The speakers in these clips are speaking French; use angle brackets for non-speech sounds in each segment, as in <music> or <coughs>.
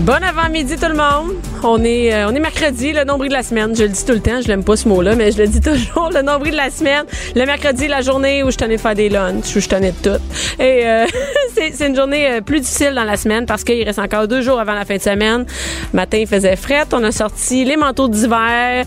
Bon avant-midi tout le monde. On est, euh, on est mercredi, le nombril de la semaine. Je le dis tout le temps, je l'aime pas ce mot-là, mais je le dis <laughs> toujours, le nombril de la semaine. Le mercredi, la journée où je tenais de faire des lunchs, où je tenais de tout. Et euh, <laughs> c'est une journée euh, plus difficile dans la semaine parce qu'il reste encore deux jours avant la fin de semaine. Matin, il faisait fret. On a sorti les manteaux d'hiver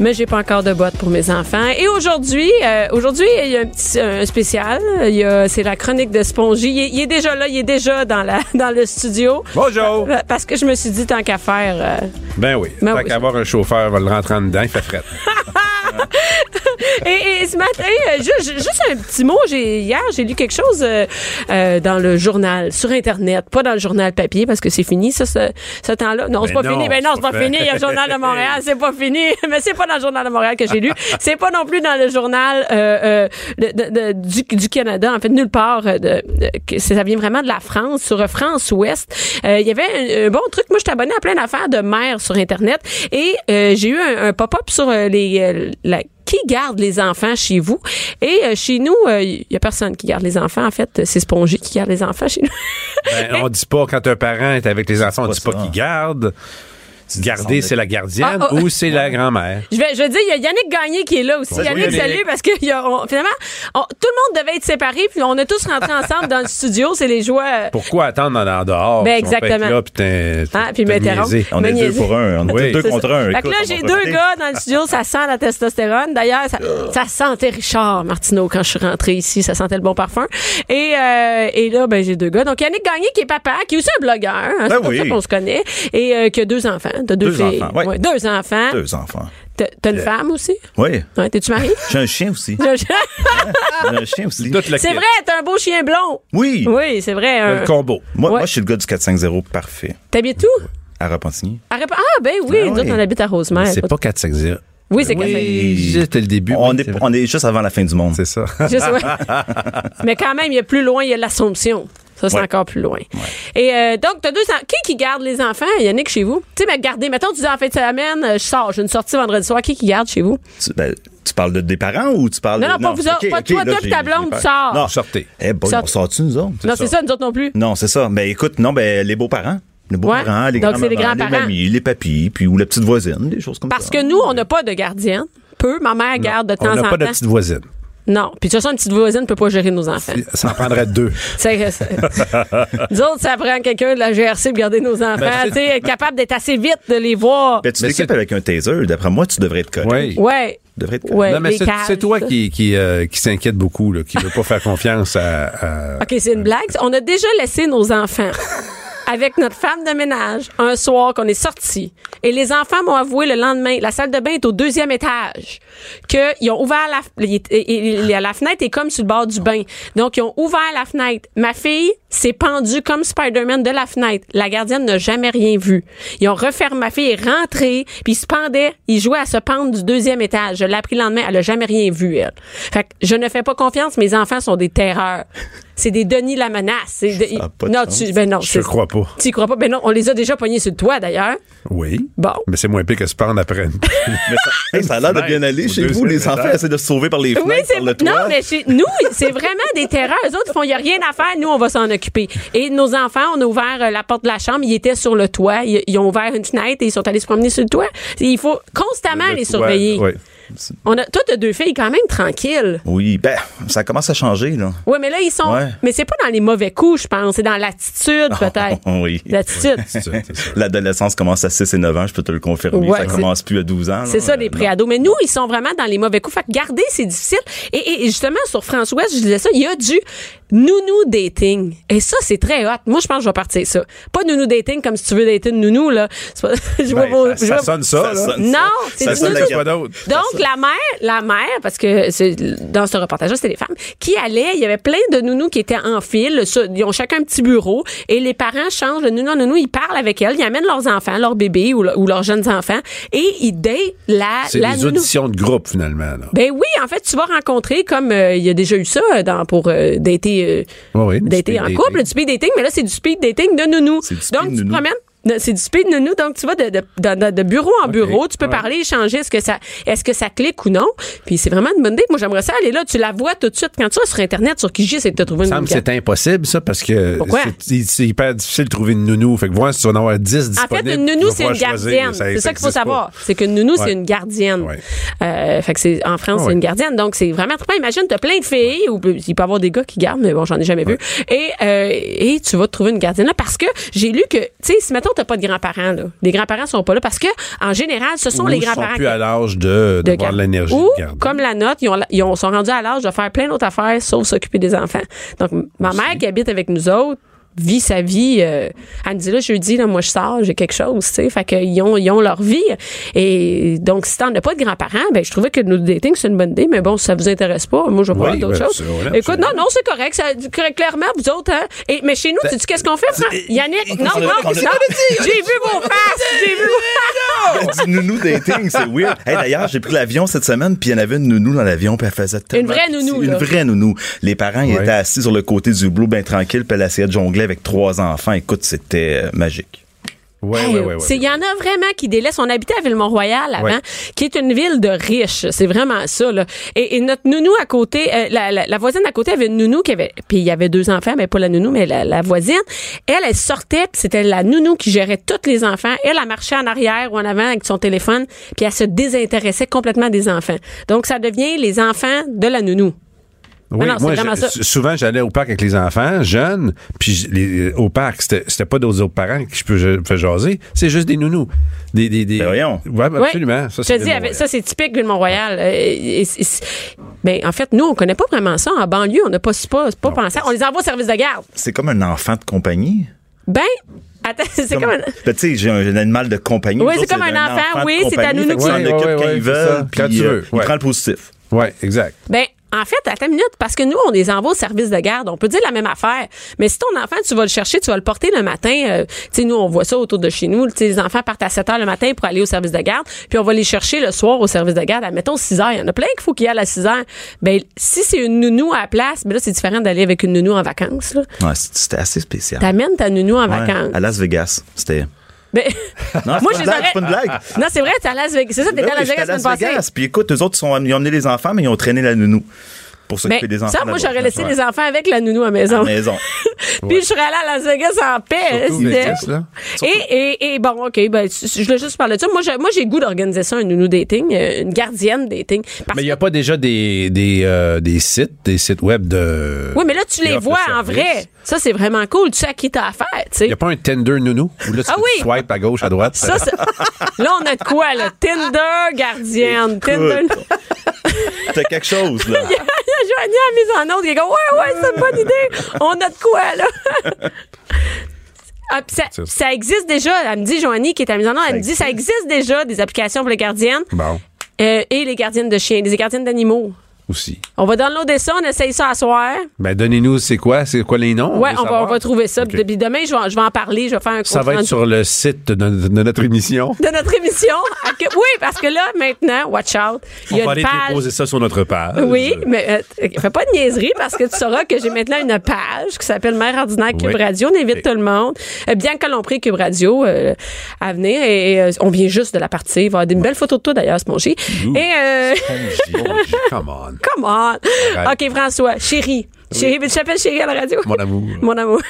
mais j'ai pas encore de bottes pour mes enfants. Et aujourd'hui, euh, aujourd'hui, il y a un petit un spécial. Il y a, c'est la chronique de Spongy. Il est, il est déjà là, il est déjà dans la <laughs> dans le studio. Bonjour. Parce que je me suis dit tant qu'à faire. euh, Ben oui. Ben Tant oui. qu'à avoir un chauffeur, va le rentrer en dedans, il fait fret. <laughs> <laughs> et, et ce matin, euh, ju- ju- juste, un petit mot. Hier, j'ai lu quelque chose euh, euh, dans le journal sur internet, pas dans le journal papier parce que c'est fini ça, ce, ce temps-là. Non, c'est Ben pas non, fini. Ben non, c'est pas fini. Il y a le journal de Montréal, <laughs> c'est pas fini. <laughs> Mais c'est pas dans le journal de Montréal que j'ai lu. C'est pas non plus dans le journal euh, euh, de- de- de- du, du Canada. En fait, nulle part. euh, De, de- que ça vient vraiment de la France, sur France Ouest. Euh, Il y avait un, un bon truc. Moi, je suis abonnée à plein d'affaires de mères sur internet et euh, j'ai eu un, un pop-up sur les euh, la qui garde les enfants chez vous? Et euh, chez nous, il y a personne qui garde les enfants. En fait, c'est Spongy qui garde les enfants chez nous. Ben, <laughs> on dit pas quand un parent est avec les enfants, on dit pas qu'il garde. Garder, c'est la gardienne Ah, ah. ou c'est la grand-mère. Je vais, je vais dire, il y a Yannick Gagné qui est là aussi. Bonjour, Yannick, Yannick. salut, parce que il y a, on- finalement, on- tout le monde devait être séparé, puis on est tous rentrés ensemble dans le studio. C'est les joies. Pourquoi attendre en, dehors? Ben, si on peut être exactement. Là, puis t'es- Ah, puis m'interrompre. On est deux pour un. On est Oui. deux contre un. Fait que là, j'ai deux gars dans le studio, ça sent la testostérone. D'ailleurs, ça, ça sentait Richard Martineau quand je suis rentrée ici, ça sentait le bon parfum. Et, euh, et là, ben, j'ai deux gars. Donc, Yannick Gagné, qui est papa, qui est aussi un blogueur, hein, Ben c'est pour ça qu'on se connaît, et euh, qui a deux enfants. T'as deux, Deux filles. enfants, ouais. Ouais, deux enfants. Deux enfants. T'as une femme aussi? Oui. Ouais, T'es-tu marié? J'ai un chien aussi. c'est J'ai un chien aussi. Kit. vrai, t'as un beau chien blond. Oui. Oui, c'est vrai. un- Le combo. Moi, Ouais. moi, je suis le gars du 450 parfait. T'habites où? À Repentigny. À Rép- Ah, ben oui, Ah nous autres, on habite à Rosemère. C'est pas 4 5 0 Oui, c'est Oui, c'était le début. On oui, est, c'est on est juste avant la fin du monde. C'est ça. Ouais. <laughs> Mais quand même, il y a plus loin, il y a l'Assomption. Ça, c'est Ouais. encore plus loin. Et euh, donc, t'as deux en- Qui qui garde les enfants, Yannick, chez vous? Tu sais, mais garder. Mettons, tu dis en fin de semaine, euh, je sors, j'ai une sortie vendredi soir. Qui qui garde chez vous? Tu, ben, tu parles de, des parents ou tu parles Non, de... non, pas vous autres, pas ok, toi, toi ta blonde, tu sors. Non, Sortez. Eh, bon, Sort- on sort-tu, nous autres? non, c'est ça, nous autres non plus. Non, c'est ça. Ben, écoute, non, ben, les beaux-parents. Les Ouais. beaux-parents, les Donc, c'est les grands-mamans, les grands-parents. mamies, les papis, puis ou la petite voisine, des choses comme Parce ça. que nous, on n'a pas de gardienne. Peu. Ma mère garde de temps On en n'a temps. pas de petite voisine. Non. Puis de toute façon, une petite voisine ne peut pas gérer nos enfants. Ça en prendrait deux. <laughs> C'est, <laughs> Nous autres, ça prend quelqu'un de la GRC pour garder nos enfants. Ben, tu sais, être capable d'être assez vite de les voir. Ben, tu Mais l'équipes avec un taser, d'après moi, tu devrais être correct. Oui. Ouais. Tu devrais être. Ouais, non, mais c'est toi ça. qui, qui, euh, qui s'inquiète beaucoup, là, qui veut pas faire confiance à. à- <laughs> OK, c'est une blague. On a déjà laissé nos enfants avec notre femme de ménage un soir qu'on est sorti. Et les enfants m'ont avoué le lendemain, la salle de bain est au deuxième étage, qu'ils ont ouvert la, et- et- la fenêtre est comme sur le bord du bain. Donc, ils ont ouvert la fenêtre. Ma fille s'est pendue comme Spider-Man de la fenêtre. La gardienne n'a jamais rien vu. Ils ont refermé, ma fille est rentrée, puis se pendaient, ils jouaient à se pendre du deuxième étage. Je l'ai appris le lendemain, elle a jamais rien vu, elle. Fait que je ne fais pas confiance, mes enfants sont des terreurs. C'est des Denis la menace. C'est de- a pas de non, sens. tu, ben non, Je crois pas. Tu crois pas? Ben non, on les a déjà pognés sur le toit, d'ailleurs. Oui. Bon. Mais c'est moins pire que se prendre après. une- <laughs> Mais ça, hey, ça a l'air de bien aller chez vous. Les enfants essaient de se sauver par les fenêtres, c'est par le toit. non, mais chez nous, c'est vraiment des terreurs. Eux autres ils font, il y a rien à faire. Nous, on va s'en occuper. Et nos enfants, on a ouvert euh, la porte de la chambre. Ils étaient sur le toit. Ils, ils ont ouvert une fenêtre et ils sont allés se promener sur le toit. Il faut constamment Le les toit, surveiller. oui. On a, toi, t'as deux filles quand même tranquilles. Oui, ben, ça commence à changer, là. Oui, mais là, ils sont. Ouais. Mais c'est pas dans les mauvais coups, je pense. C'est dans l'attitude, peut-être. <laughs> oui. L'attitude. L'adolescence commence à 6 et 9 ans, je peux te le confirmer. Ouais, ça commence plus à 12 ans. C'est ça, les préados. Mais nous, ils sont vraiment dans les mauvais coups. Fait que garder, c'est difficile. Et, et- et justement, sur France Ouest, je disais ça, il y a du nounou dating. Et ça, c'est très hot. Moi, je pense que je vais partir ça. Pas nounou dating comme si tu veux dater une nounou, là. Pas- <laughs> je vois Ben, vos- ça, je ça vois- sonne ça, Ça sonne Non, ça. c'est Ça sonne nounou. d'autre? Donc, la mère, la mère, parce que dans ce reportage-là, c'était des femmes, qui allaient, il y avait plein de nounous qui étaient en file, ils ont chacun un petit bureau, et les parents changent de nounou en nounou, ils parlent avec elles, ils amènent leurs enfants, leurs bébés ou, le- ou leurs jeunes enfants, et ils datent la, C'est des nounou. auditions de groupe, finalement. Là. Ben oui, en fait, tu vas rencontrer, comme euh, il y a déjà eu ça euh, dans, pour euh, dater, euh, oui, speed en dating. couple, du speed dating, mais là, c'est du speed dating de nounou. C'est du speed Donc, tu te promènes? C'est du speed nounou, donc tu vas de, de, de- de bureau en bureau, tu peux ouais. parler, échanger, est-ce que ça est-ce que ça clique ou non? Puis c'est vraiment une bonne idée. Moi, j'aimerais ça aller là, tu la vois tout de suite. Quand tu vas sur Internet, sur Kijiji, c'est trouvé Il une nounou. c'est impossible, ça, parce que c'est- hyper difficile de trouver une nounou. Fait que voir si tu vas en avoir 10 En fait, une nounou, c'est une gardienne. C'est ça qu'il faut savoir. C'est qu'une nounou, Ouais. c'est une gardienne. Ouais. Euh, fait que c'est, en France, Ouais. c'est une gardienne. Donc, c'est vraiment très Imagine, t'as plein de filles, ou il peut y avoir des gars qui gardent, mais bon, j'en ai jamais vu. Et, euh, et tu vas te trouver une gardienne là parce que j'ai lu que, tu sais, si mettons, t'as pas de grands-parents, là. Les grands-parents sont pas là parce que, en général, ce sont Ou les ils grands-parents sont plus à l'âge de, de, de l'énergie Ou, de comme la note, ils, ont, ils ont- sont rendus à l'âge de faire plein d'autres affaires sauf s'occuper des enfants. Donc, ma mère qui habite avec nous autres vit sa vie. euh, elle me dit, là, jeudi, là, moi, je sors, j'ai quelque chose, tu sais. Fait qu'ils ont, ils ont leur vie. Et donc, si t'en as pas de grands-parents, ben, je trouvais que nous dating, c'est une bonne idée, mais bon, si ça vous intéresse pas, moi, je vais Oui, voir d'autres ben, choses. Écoute, non, absolument. non, c'est correct. Ça, correct, clairement, vous autres, hein. Et, mais chez nous, tu sais qu'est-ce qu'on fait, Fran- Yannick? Non, non, non, j'ai vu vos faces, j'ai vu du nounou dating, c'est weird. Hey, D'ailleurs, j'ai pris l'avion cette semaine, puis il y en avait une nounou dans l'avion, puis elle faisait tellement vraie pitié. nounou, Une vraie nounou. Les parents, ils étaient assis sur le côté du hublot, bien tranquille, puis elle essayait de jongler avec trois enfants. Écoute, c'était euh, magique. Ouais, Hey, ouais, ouais, Il y en a vraiment qui délaissent. On habitait à Ville-Mont-Royal avant, Ouais. qui est une ville de riches. C'est vraiment ça. Là. Et, et notre nounou à côté, euh, la, la- la voisine à côté avait une nounou qui avait, puis il y avait deux enfants, mais pas la nounou, mais la, la voisine. Elle, elle sortait, puis c'était la nounou qui gérait tous les enfants. Elle, elle marchait en arrière ou en avant avec son téléphone, puis elle se désintéressait complètement des enfants. Donc ça devient les enfants de la nounou. Oui, non, c'est moi, je- ça. souvent, j'allais au parc avec les enfants, jeunes, puis les- au parc, c'était c'était pas d'autres autres parents que je peux je- jaser, c'est juste des nounous. Des, des, des... Ben voyons. Ouais, Ouais. absolument. Ça, Je c'est te dis, ça, c'est typique Ville-Mont-Royal. Euh, et- et- et- ben, en fait, nous, on connaît pas vraiment ça. En banlieue, on n'a pas, pas, pas pensé. On les envoie au service de garde. C'est comme un enfant de compagnie. Ben, attends, <laughs> c'est comme un... Ben, tu sais, j'ai un, un animal de compagnie. Oui, Nous c'est comme un enfant, de oui, c'est Fait que qui- s'en Ouais, occupe ouais, quand ouais, ils c'est veulent, ça. Quand puis tu euh, veux, il ouais. prend le positif. Oui, exact. Ben, en fait, attends une minute, parce que nous, on les envoie au service de garde. On peut dire la même affaire. Mais si ton enfant, tu vas le chercher, tu vas le porter le matin. euh, tu sais, nous, on voit ça autour de chez nous. Tu les enfants partent à 7 heures le matin pour aller au service de garde. Puis on va les chercher le soir au service de garde. Admettons 6 heures. Il y en a plein qu'il faut qu'il y aille à 6 heures. Ben, si c'est une nounou à la place, ben là, c'est différent d'aller avec une nounou en vacances, là. Ouais, c'était assez spécial. T'amènes ta nounou en Ouais, vacances. à Las Vegas. C'était. Ben, <laughs> Non, Moi, blague, c'est pas une blague. non, c'est vrai, t'es à Las Vegas. C'est ça, t'étais Ben à oui, Las Vegas la semaine passée. Puis écoute, eux autres, ils ont amené les enfants, mais ils ont traîné la nounou pour Ben, s'occuper des enfants. ça, moi, j'aurais laissé les enfants avec la nounou à la maison. À maison. <laughs> Puis je serais allée à Las Vegas en paix. Vegas, là. Et, et, et bon, OK, ben, je voulais juste parler de ça. Moi, j'ai, moi, j'ai goût d'organiser ça, un nounou dating, euh, une gardienne dating. Parce Mais il n'y a pas déjà des, des, euh, des sites, des sites web de. Oui, mais là, tu les vois le en vrai. Ça, c'est vraiment cool. Tu sais à qui t'as affaire, tu sais. Il n'y a pas un Tinder nounou? Où là, tu Ah oui. swipe à gauche, à droite? Ça, c'est- là, on a de quoi, là? Tinder, gardienne. Tinder. T'as quelque chose, là. <laughs> Il Joanie a mis en autre qui est comme Ouais, ouais, c'est une bonne idée. On a de quoi, là? Ah, ça, existe déjà. Elle me dit, Joanie, qui est à mise en ordre, elle me dit, ça existe déjà des applications pour les gardiennes Bon, euh, et les gardiennes de chiens, des gardiennes d'animaux. Aussi. On va downloader ça, on essaye ça à soir. Ben, donnez-nous, c'est quoi? C'est quoi les noms? Ouais, veut on va, on va trouver ça. Puis demain, je vais, je vais en parler, je vais faire un Ça va être sur le site de, notre émission. de notre émission. Oui, parce que là, maintenant, watch out. Il y On a va une aller page. déposer ça sur notre page. Oui, mais euh, fais pas de niaiserie parce que tu sauras que j'ai maintenant une page qui s'appelle Mère ordinaire Cube Oui. Radio. On invite tout le monde. Euh, bien que l'on prie Cube Radio euh, à venir et, euh, on vient juste de la partie. Il va y avoir des belles photos de toi d'ailleurs, Spongy. Et Come on. Come on. OK, François, chérie. Chérie, mais tu t'appelles chérie à la radio? Mon amour. Mon amour.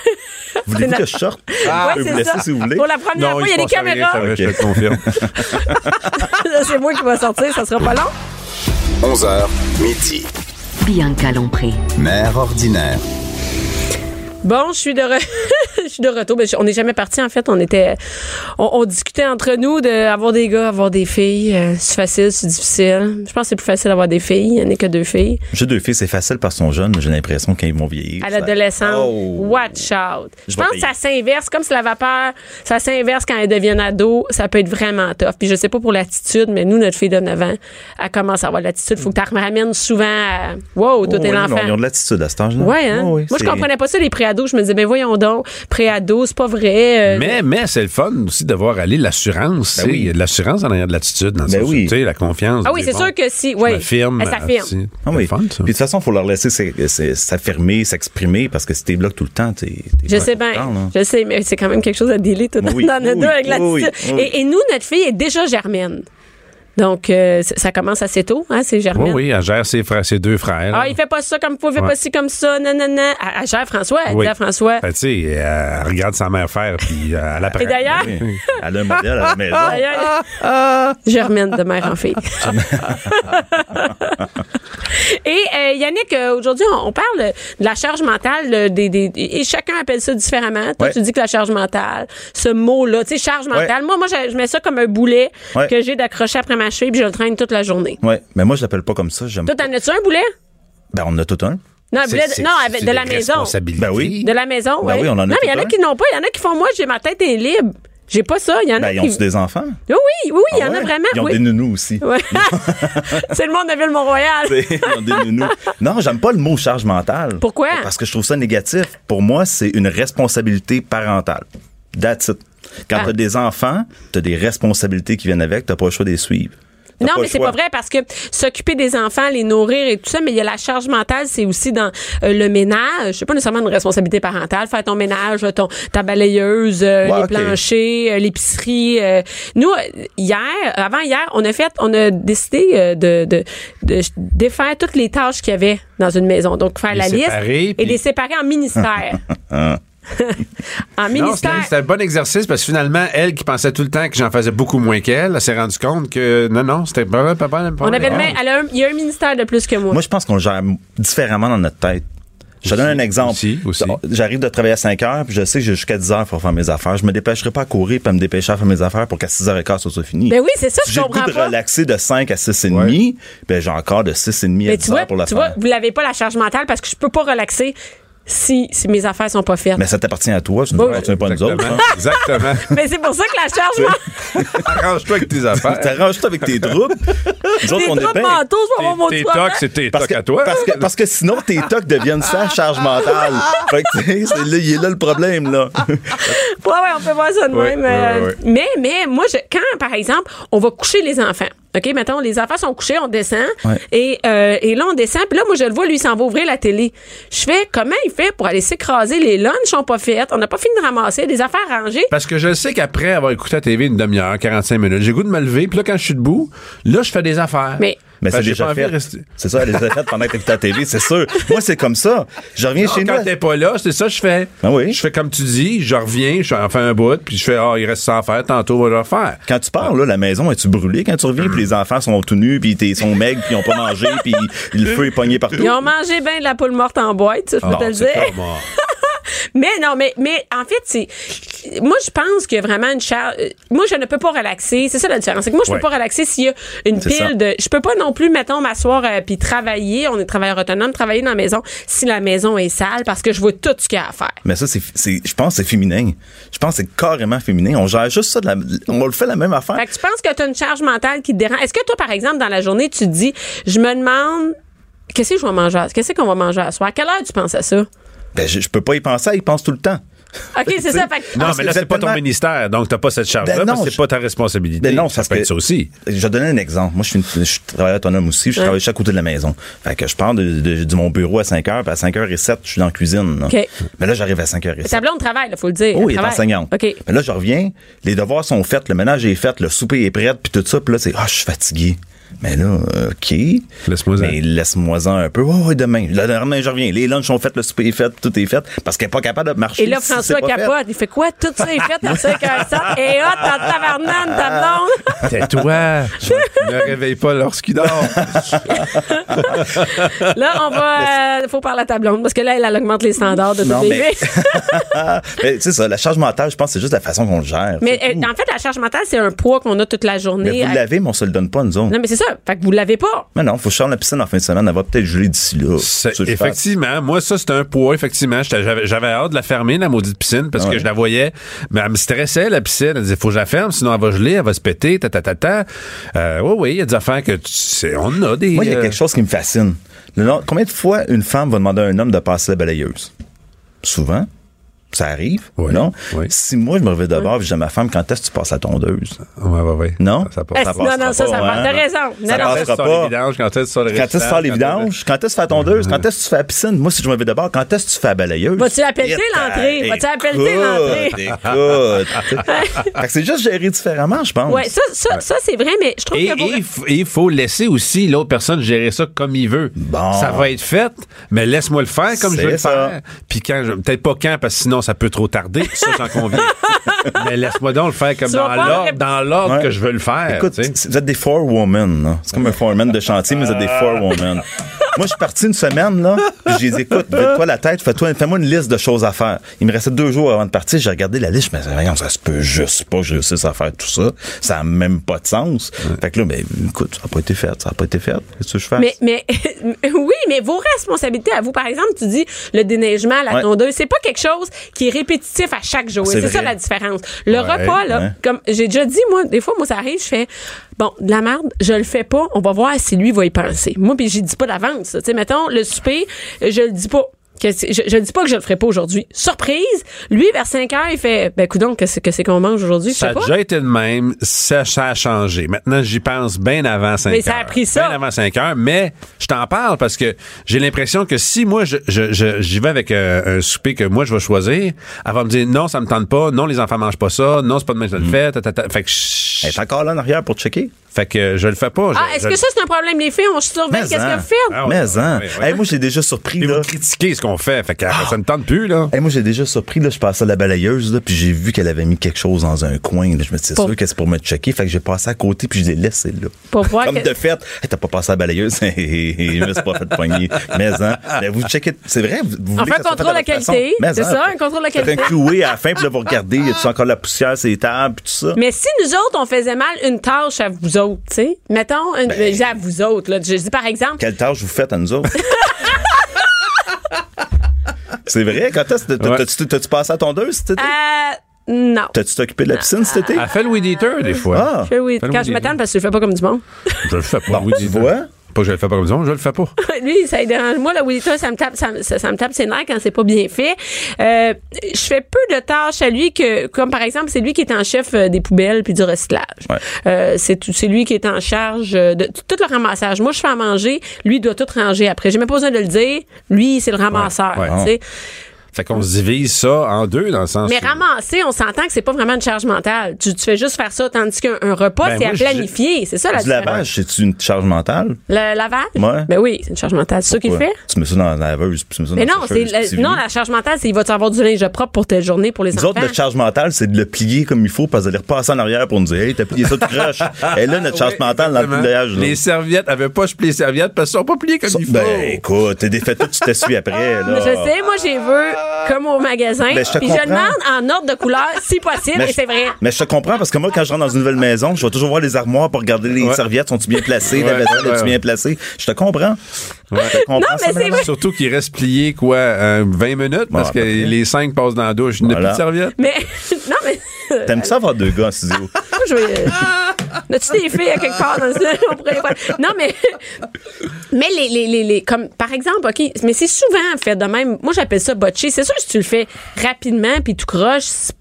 Voulez-vous que je sorte? Ah, peux vous laisser si vous voulez. Pour la première Non, fois, il y a des rien, caméras. ça va, Je te confirme. <laughs> C'est moi qui va sortir, ça sera pas long. 11h, midi. Bianca Lompré. Mère ordinaire. Bon, je suis de, re- <laughs> je suis de retour. Ben, je- on n'est jamais parti en fait. On était, on, on discutait entre nous d'avoir des gars, avoir des filles. Euh, c'est facile, c'est difficile. Je pense que c'est plus facile d'avoir des filles. Il n'y en a que deux filles. J'ai deux filles, c'est facile parce qu'ils sont jeunes, mais j'ai l'impression qu'ils vont vieillir. À l'adolescence, Oh. watch out. Je pense que ça s'inverse, comme si la vapeur, ça s'inverse quand elles deviennent ados, ça peut être vraiment tough. Puis je sais pas pour l'attitude, mais nous, notre fille de 9 ans, elle commence à avoir de l'attitude. Faut que tu ramènes souvent à, wow, toi, Oh, t'es oui, l'enfant. Ils ont de l'attitude à cet âge-là. Ouais, hein? Oh, oui, Moi, je comprenais pas ça, les préados. Je me disais, ben voyons donc, préados, c'est pas vrai. euh, Mais, mais c'est le fun aussi de voir aller l'assurance. Ben oui. Il y a de l'assurance en arrière de l'attitude. Dans le Ben oui. tu sais, la confiance. Ah oui, c'est bon, sûr que si. Oui. m'affirme, Elle s'affirme. euh, c'est- Ah oui. fun, ça. Puis de toute façon, il faut leur laisser s'e- s'e- s'affirmer, s'exprimer, parce que si t'es bloqué tout le temps, t'es. Je sais bien. Je sais, mais c'est quand même quelque chose à délai tout Oui, dans notre oui, dos avec oui, l'attitude. oui, oui. Et, et nous, notre fille est déjà germaine. Donc, euh, ça commence assez tôt, hein, c'est Oui, germaine? oui, elle gère ses, frères, ses deux frères. Ah, il fait pas ça comme faut, il fait Ouais. pas ci comme ça, non, non, non. Elle, elle gère François, elle Oui. dit à François. Fait, tu sais, elle regarde sa mère faire, puis euh, elle apprend. Et d'ailleurs, Oui. Elle a un modèle à la maison. D'ailleurs, Germaine de mère en fille. <laughs> Et euh, Yannick, aujourd'hui, on, on parle de la charge mentale des, des- et chacun appelle ça différemment. Toi, Ouais. tu dis que la charge mentale, ce mot-là, tu sais, charge mentale. Moi, moi, je, je mets ça comme un boulet Ouais. que j'ai d'accrocher après ma cheville, puis je le traîne toute la journée. Ouais, mais moi, je l'appelle pas comme ça. J'aime Toi, t'en as-tu un boulet? Ben, on en a tout un. Non, un C'est- boulet, de- c'est- non, avec, de la maison. Ben oui. De la maison, Ben oui, on en a Non, mais il y en a qui n'ont pas. Il y en a qui font, moi, j'ai ma tête est libre. J'ai pas ça. Il y en a Ben, ils qui. ont-tu des enfants? Oui, oui, oui, il y Ah en a vraiment. Ils ont oui. des nounous aussi. Ouais. <laughs> C'est le monde de Ville-Mont-Royal. <laughs> Ils ont des nounous. Non, j'aime pas le mot charge mentale. Pourquoi? Parce que je trouve ça négatif. Pour moi, c'est une responsabilité parentale. That's it. Quand Ah. t'as des enfants, t'as des responsabilités qui viennent avec, t'as pas le choix de les suivre. Non, mais c'est pas vrai parce que s'occuper des enfants, les nourrir et tout ça, mais il y a la charge mentale, c'est aussi dans euh, le ménage. C'est pas nécessairement une responsabilité parentale, faire ton ménage, ton ta balayeuse, euh, Ouais, les planchers, euh, l'épicerie. euh. Nous hier, avant hier, on a fait, on a décidé euh, de, de, de défaire toutes les tâches qu'il y avait dans une maison. Donc faire Les la liste séparer, et puis- les séparer en ministères. <laughs> <laughs> en ministère. c'était c'était un bon exercice parce que finalement, elle qui pensait tout le temps que j'en faisais beaucoup moins qu'elle, elle s'est rendue compte que non, non, c'était pas, pas, pas, pas on avait le même, elle a un- il y a un ministère de plus que moi. Moi, je pense qu'on gère différemment dans notre tête. Je te donne un exemple. aussi, aussi. J'arrive de travailler à 5 heures, puis je sais que j'ai jusqu'à 10 heures pour faire mes affaires. Je me dépêcherai pas à courir puis à me dépêcher à faire mes affaires pour qu'à 6 h 15 ça soit fini. Ben oui, c'est ça, si je j'ai le goût comprends de pas. relaxer de 5 à 6 et demi, ben j'ai encore de 6 et demi à Mais 10 tu vois, heures pour le tu faire. vois, vous l'avez pas la charge mentale parce que je peux pas relaxer si, si mes affaires sont pas faites. Mais ça t'appartient à toi, tu ne Oui. t'appartiens pas à nous autres. Exactement. hein. Exactement. <laughs> Mais c'est pour ça que la charge mentale. <laughs> Arrange-toi avec tes affaires. T'arranges-toi avec tes troubles. Nous autres, on est troubles bien. mentaux, je vais avoir mon Tes tocs, c'est tes Parce tocs que, à toi. parce, que, parce que sinon, tes tocs deviennent sa charge mentale. Fait que, tu sais, c'est là, il est là le problème, là. Ouais, ouais, on peut voir ça de Ouais, même. ouais, euh, ouais, ouais. Mais, mais, moi, je, quand, par exemple, on va coucher les enfants. OK, mettons, les enfants sont couchés, on descend. Ouais. Et, euh, et là, on descend. Puis là, moi, je le vois, lui, il s'en va ouvrir la télé. Je fais, comment il fait pour aller s'écraser? Les lunchs sont pas faites. On n'a pas fini de ramasser. Les affaires rangées. Parce que je sais qu'après avoir écouté la TV une demi-heure, 45 minutes, j'ai goût de me lever, puis là, quand je suis debout, là, je fais des affaires. Mais- Mais Parce c'est déjà fait. rester- C'est ça, elle les a faites pendant que t'écoutes la TV, c'est sûr. Moi, c'est comme ça. Je reviens Non, chez nous. quand t'es pas là, c'est ça que je fais. Ah oui? Je fais comme tu dis, je reviens, je fais un bout, puis je fais, ah, il reste ça à faire, tantôt, on va le faire. Quand tu pars, là, la maison, es-tu brûlée quand tu reviens, puis les enfants sont tout nus, puis ils sont maigres, puis ils ont pas mangé, puis le feu est pogné partout? Ils ont mangé bien de la poule morte en boîte, ça, je peux Non, te le dire. <laughs> <laughs> Mais non, mais, mais en fait, c'est. Moi, je pense qu'il y a vraiment une charge. euh, Moi, je ne peux pas relaxer. C'est ça la différence. C'est que moi, je Ouais. peux pas relaxer s'il y a une ça. pile de. Je peux pas non plus, mettons, m'asseoir euh, puis travailler. On est travailleur autonome, travailler dans la maison si la maison est sale parce que je vois tout ce qu'il y a à faire. Mais ça, c'est, je pense que c'est féminin. Je pense que c'est carrément féminin. On gère juste ça, de la- on le fait la même affaire. Fait que tu penses que tu as une charge mentale qui te dérange? Est-ce que toi, par exemple, dans la journée, tu te dis, je me demande. Qu'est-ce que je vais manger? Qu'est-ce qu'on va manger à soir? À quelle heure tu penses à ça? Ben, je, je peux pas y penser, ils pensent tout le temps. OK, c'est <laughs> ça. Fait Non, mais là, c'est pas ton ministère, donc t'as pas cette charge-là, Ben c'est je- pas ta responsabilité. Ben non, ça peut que- être ça aussi. Je vais donner un exemple. Moi, je suis, une- je suis travailleur autonome aussi. Je Ouais. travaille chaque côté de la maison. Fait que je pars de, de- de mon bureau à 5 heures, puis à 5 h 07 je suis dans la cuisine. là. OK. Mais là, j'arrive à 5 h Ta 07 blonde travaille, il faut le dire. Oh, Elle il est enseignante. OK. Mais là, je reviens, les devoirs sont faits, le ménage est fait, le souper est prêt, puis tout ça, puis là, c'est, ah, je suis fatigué. Mais là, euh, OK. Laisse-moi ça. Mais laisse-moi-en un peu. Oh, ouais, demain. Le lendemain, je reviens. Les lunchs sont faits, le souper est fait, tout est fait. Parce qu'elle est pas capable de marcher. Et là, si François fait. capote. Il fait quoi? Tout ça est fait à 5 heures ça. Et hot, en tabarnane, ta blonde. Tais-toi. <laughs> ne réveille pas lorsqu'il dort. Là, on va. Il faut parler à ta blonde parce que là, elle, elle augmente les standards de mais- bébé. <laughs> mais c'est ça, la charge mentale, je pense que c'est juste la façon qu'on le gère. Mais euh, en fait, la charge mentale, c'est un poids qu'on a toute la Mais journée. vous l'avez, mais on se le donne pas, nous autres. Non, mais c'est ça. Fait que vous l'avez pas. Mais non, faut que je sorte la piscine en fin de semaine. Elle va peut-être geler d'ici là. C'est- Ça, effectivement, moi, ça, c'était un poids, effectivement. J'avais hâte de la fermer, la maudite piscine, parce Ouais. que je la voyais. Mais elle me stressait, la piscine. Elle disait, faut que je la ferme, sinon elle va geler, elle va se péter, ta, ta, ta, ta. Euh, oui, oui, il y a des affaires que tu sais, on a des. Moi, il y a euh, quelque chose qui me fascine. Le combien de fois une femme va demander à un homme de passer la balayeuse? Souvent. Ça arrive, Oui, non? oui. Si moi, je me réveille d'abord et je dis à ma femme, quand est-ce que tu passes la tondeuse? Ouais, ouais, ouais. Non? Ça, ça passe. non, non, ça, ça pas, va. hein? T'as raison. Ça Non, non, passe Quand est-ce que tu sors pas. les vidanges, quand est-ce que tu sors les Quand est-ce que tu fais les vidanges? Quand est-ce que tu fais la tondeuse? Quand est-ce que tu fais la piscine? Moi, si je me réveille d'abord, quand est-ce que tu fais la balayeuse? Vas-tu appeler l'entrée? Vas-tu appeler écoute, l'entrée? Écoute. <laughs> C'est juste géré différemment, je pense. Ouais, ça, ça, ça c'est vrai, mais je trouve Et que et il faut laisser aussi l'autre personne gérer ça comme il veut. Bon. Ça va être fait, mais laisse-moi le faire comme je veux le ça. faire. Puis quand je, peut-être pas quand, parce que sinon ça peut trop tarder. Ça, j'en conviens. <laughs> mais laisse-moi donc le faire comme dans l'ordre, dans l'ordre Ouais. que je veux le faire. Écoute, tu sais. c'est- vous êtes des forewomen, là. C'est comme un foreman de chantier, mais vous êtes des forewomen. <laughs> Moi, je suis parti une semaine, là, puis j'ai dit, écoute, vide-toi la tête, fais-toi, fais-moi une liste de choses à faire. Il me restait deux jours avant de partir, j'ai regardé la liste, je me disais, Voyons, ça se peut juste pas que je réussisse à faire tout ça. Ça n'a même pas de sens. Fait que là, ben, écoute, ça n'a pas été fait, ça n'a pas été fait. Qu'est-ce que je fais? Mais, mais <laughs> oui, mais vos responsabilités à vous, par exemple, tu dis le déneigement, la Ouais. tondeuse, c'est pas quelque chose qui est répétitif à chaque jour. C'est ça la différence. Le Ouais, repas, là, ouais. comme j'ai déjà dit, moi, des fois, moi, ça arrive, je fais bon, de la merde, je le fais pas, on va voir si lui va y penser. Moi, puis j'y dis pas d'avance. Tu sais, mettons, le souper, je le dis pas. Que je, je le dis pas que je le ferai pas aujourd'hui. Surprise, lui, vers 5 heures, il fait, ben, coudonc, que c'est que c'est qu'on mange aujourd'hui? Ça a pas. déjà été de même, ça, ça a changé. Maintenant, j'y pense bien avant 5 heures. Mais ça a pris ça. Bien avant 5 heures, mais je t'en parle parce que j'ai l'impression que si moi, je, je, je- j'y vais avec euh, un souper que moi, je vais choisir, elle va me dire non, ça me tente pas, non, les enfants mangent pas ça, non, c'est pas demain que je le fais, ta, ta. Fait que Elle est encore là en arrière pour checker. fait que je le fais pas. Je- Ah, est-ce je- que ça, c'est un problème, les filles? On surveille Mais qu'est-ce que vous faites? Ah ouais, Mais, hein. ouais, ouais. Hey, moi, j'ai déjà surpris, là. vous critiquez ce qu'on fait, fait que ah, ça me tente plus, là. Hey, moi, j'ai déjà surpris, là, je passais à la balayeuse, là, puis j'ai vu qu'elle avait mis quelque chose dans un coin, là. Je me disais, c'est sûr que c'est pour me checker. Fait que j'ai passé à côté, puis je l'ai laissé, là. Pour voir Comme que- de fait, hey, t'as pas passé à la balayeuse, <laughs> je me suis pas fait poigner. Mais, hein, mais vous checkez, c'est vrai, vous, voulez que ça soit contrôle la qualité. Mais, C'est hein, ça, un contrôle de Faites qualité. un cloué à la fin, puis là, vous regardez, y a-tu encore la poussière, les tables, puis tout ça? Mais si nous autres, on faisait mal une tâche à vous autres, tu sais, mettons, une, je dis à vous autres, là, je dis par exemple, Quelle tâche vous faites à nous autres? <laughs> c'est vrai, quand t'as-tu passé à tondeuse cet été? euh, non. T'as-tu t'occupé de la piscine cet été? Elle fait le weed eater, des fois. Ah. Je fais le quand weed je m'attends parce que je le fais pas comme du monde. Je le fais pas, Bon, weed tu vois? Pas que je le fais pas comme ça, je le fais pas. <laughs> Lui, ça dérange. Moi, le Williton, ça me tape, ça, me- ça, ça me tape ses nerfs quand c'est pas bien fait. Euh, je fais peu de tâches à lui que, comme par exemple, c'est lui qui est en chef euh, des poubelles puis du recyclage. Ouais. Euh, c'est lui qui est en charge de tout le ramassage. Moi, je fais à manger, lui il doit tout ranger après. J'ai même pas besoin de le dire. Lui, c'est le ramasseur. Ouais, tu sais. Fait qu'on se divise ça en deux, dans le sens Mais où- ramasser, on s'entend que c'est pas vraiment une charge mentale. Tu, tu fais juste faire ça, tandis qu'un un repas, Ben, c'est à planifier. C'est ça la Du différence. lavage, c'est-tu une charge mentale? Le lavage? Ouais. Ben oui, c'est une charge mentale. C'est ça qu'il fait? Tu mets ça dans la laveuse, puis tu mets ça Mais dans non, la c'est non la charge mentale, c'est il va-tu avoir du linge propre pour telle journée pour les Nous enfants? autres, notre charge mentale, c'est de le plier comme il faut, parce d'aller repasser en arrière pour nous dire, hey, t'as plié ça, tu croches. <laughs> Et là, notre charge Oui, mentale dans le pliage. là. Les serviettes, avaient pas je les serviettes parce qu'elles sont pas pliées comme il faut. Ben, écoute, t'es défait tout, tu t'essuies après, là. Je sais, moi j'ai vu comme au magasin, Ben, je te puis je comprends. demande en ordre de couleur si possible, Mais et je- c'est vrai. Mais je te comprends parce que moi, quand je rentre dans une nouvelle maison, je vais toujours voir les armoires pour regarder les Ouais. serviettes, sont-ils bien placées, la Ouais, vaisselle, ouais, est-tu ouais. bien placée. Je te comprends. Je te comprends. Non, ça, mais c'est vrai. Surtout qu'il reste plié, quoi, euh, 20 minutes, parce à que peu près. les 5 passent dans la douche. Il n'y a Voilà. plus de serviette. Mais <laughs> non, mais <laughs> T'aimes ça avoir deux gars en studio? <laughs> je vais. euh, As-tu des filles à quelque part dans ce on pourrait les voir. Non, mais <laughs> mais les, les, les, les- comme par exemple, ok, mais c'est souvent fait de même. Moi, j'appelle ça botcher. C'est sûr que si tu le fais rapidement puis tout croche, c'est-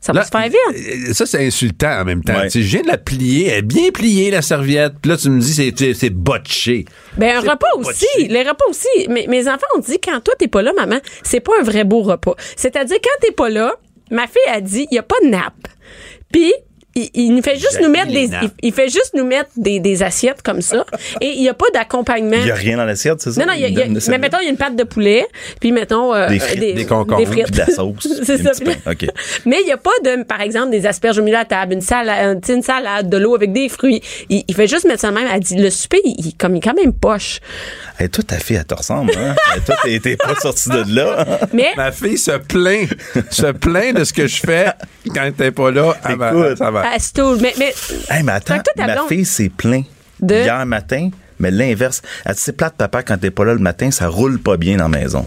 ça va Là, se faire vite. euh, Ça, c'est insultant en même temps. Ouais. Tu sais, Je viens de la plier, elle est bien pliée, la serviette. Puis là, tu me dis, c'est- c'est c'est botché. Ben, un repas pas aussi. botché. Les repas aussi. Mais, mes enfants ont dit, quand toi, t'es pas là, maman, c'est pas un vrai beau repas. C'est-à-dire, quand t'es pas là, ma fille a dit, il y a pas de nappe. Puis, il, il nous fait juste nous mettre des, il, il fait juste nous mettre des, des assiettes comme ça. Et il n'y a pas d'accompagnement. Il n'y a rien dans l'assiette, c'est ça? Non, non, il y a- y a- mais mettons, il y a une pâte de poulet, puis mettons euh, Des frites, des concombres, des frites. puis de la sauce, <laughs> c'est ça. <laughs> Mais il n'y a pas de, par exemple, des asperges au milieu de la table, une salade, une, salade, de l'eau avec des fruits. Il, il fait juste mettre ça même. Elle dit, le souper, il, il- comme, il est quand même poche. Hey, toi, ta fille, elle te ressemble, hein? Hey, toi, t'es- t'es pas sorti de là. Mais, Ma fille se plaint, se plaint de ce que je fais quand t'es pas là. Ah Écoute. ça va. Mais, mais, Hey, mais attends, toi, ma blonde- fille s'est plaint De? hier matin, mais l'inverse. Elle dit, c'est plate, papa, quand t'es pas là le matin, ça roule pas bien dans la maison.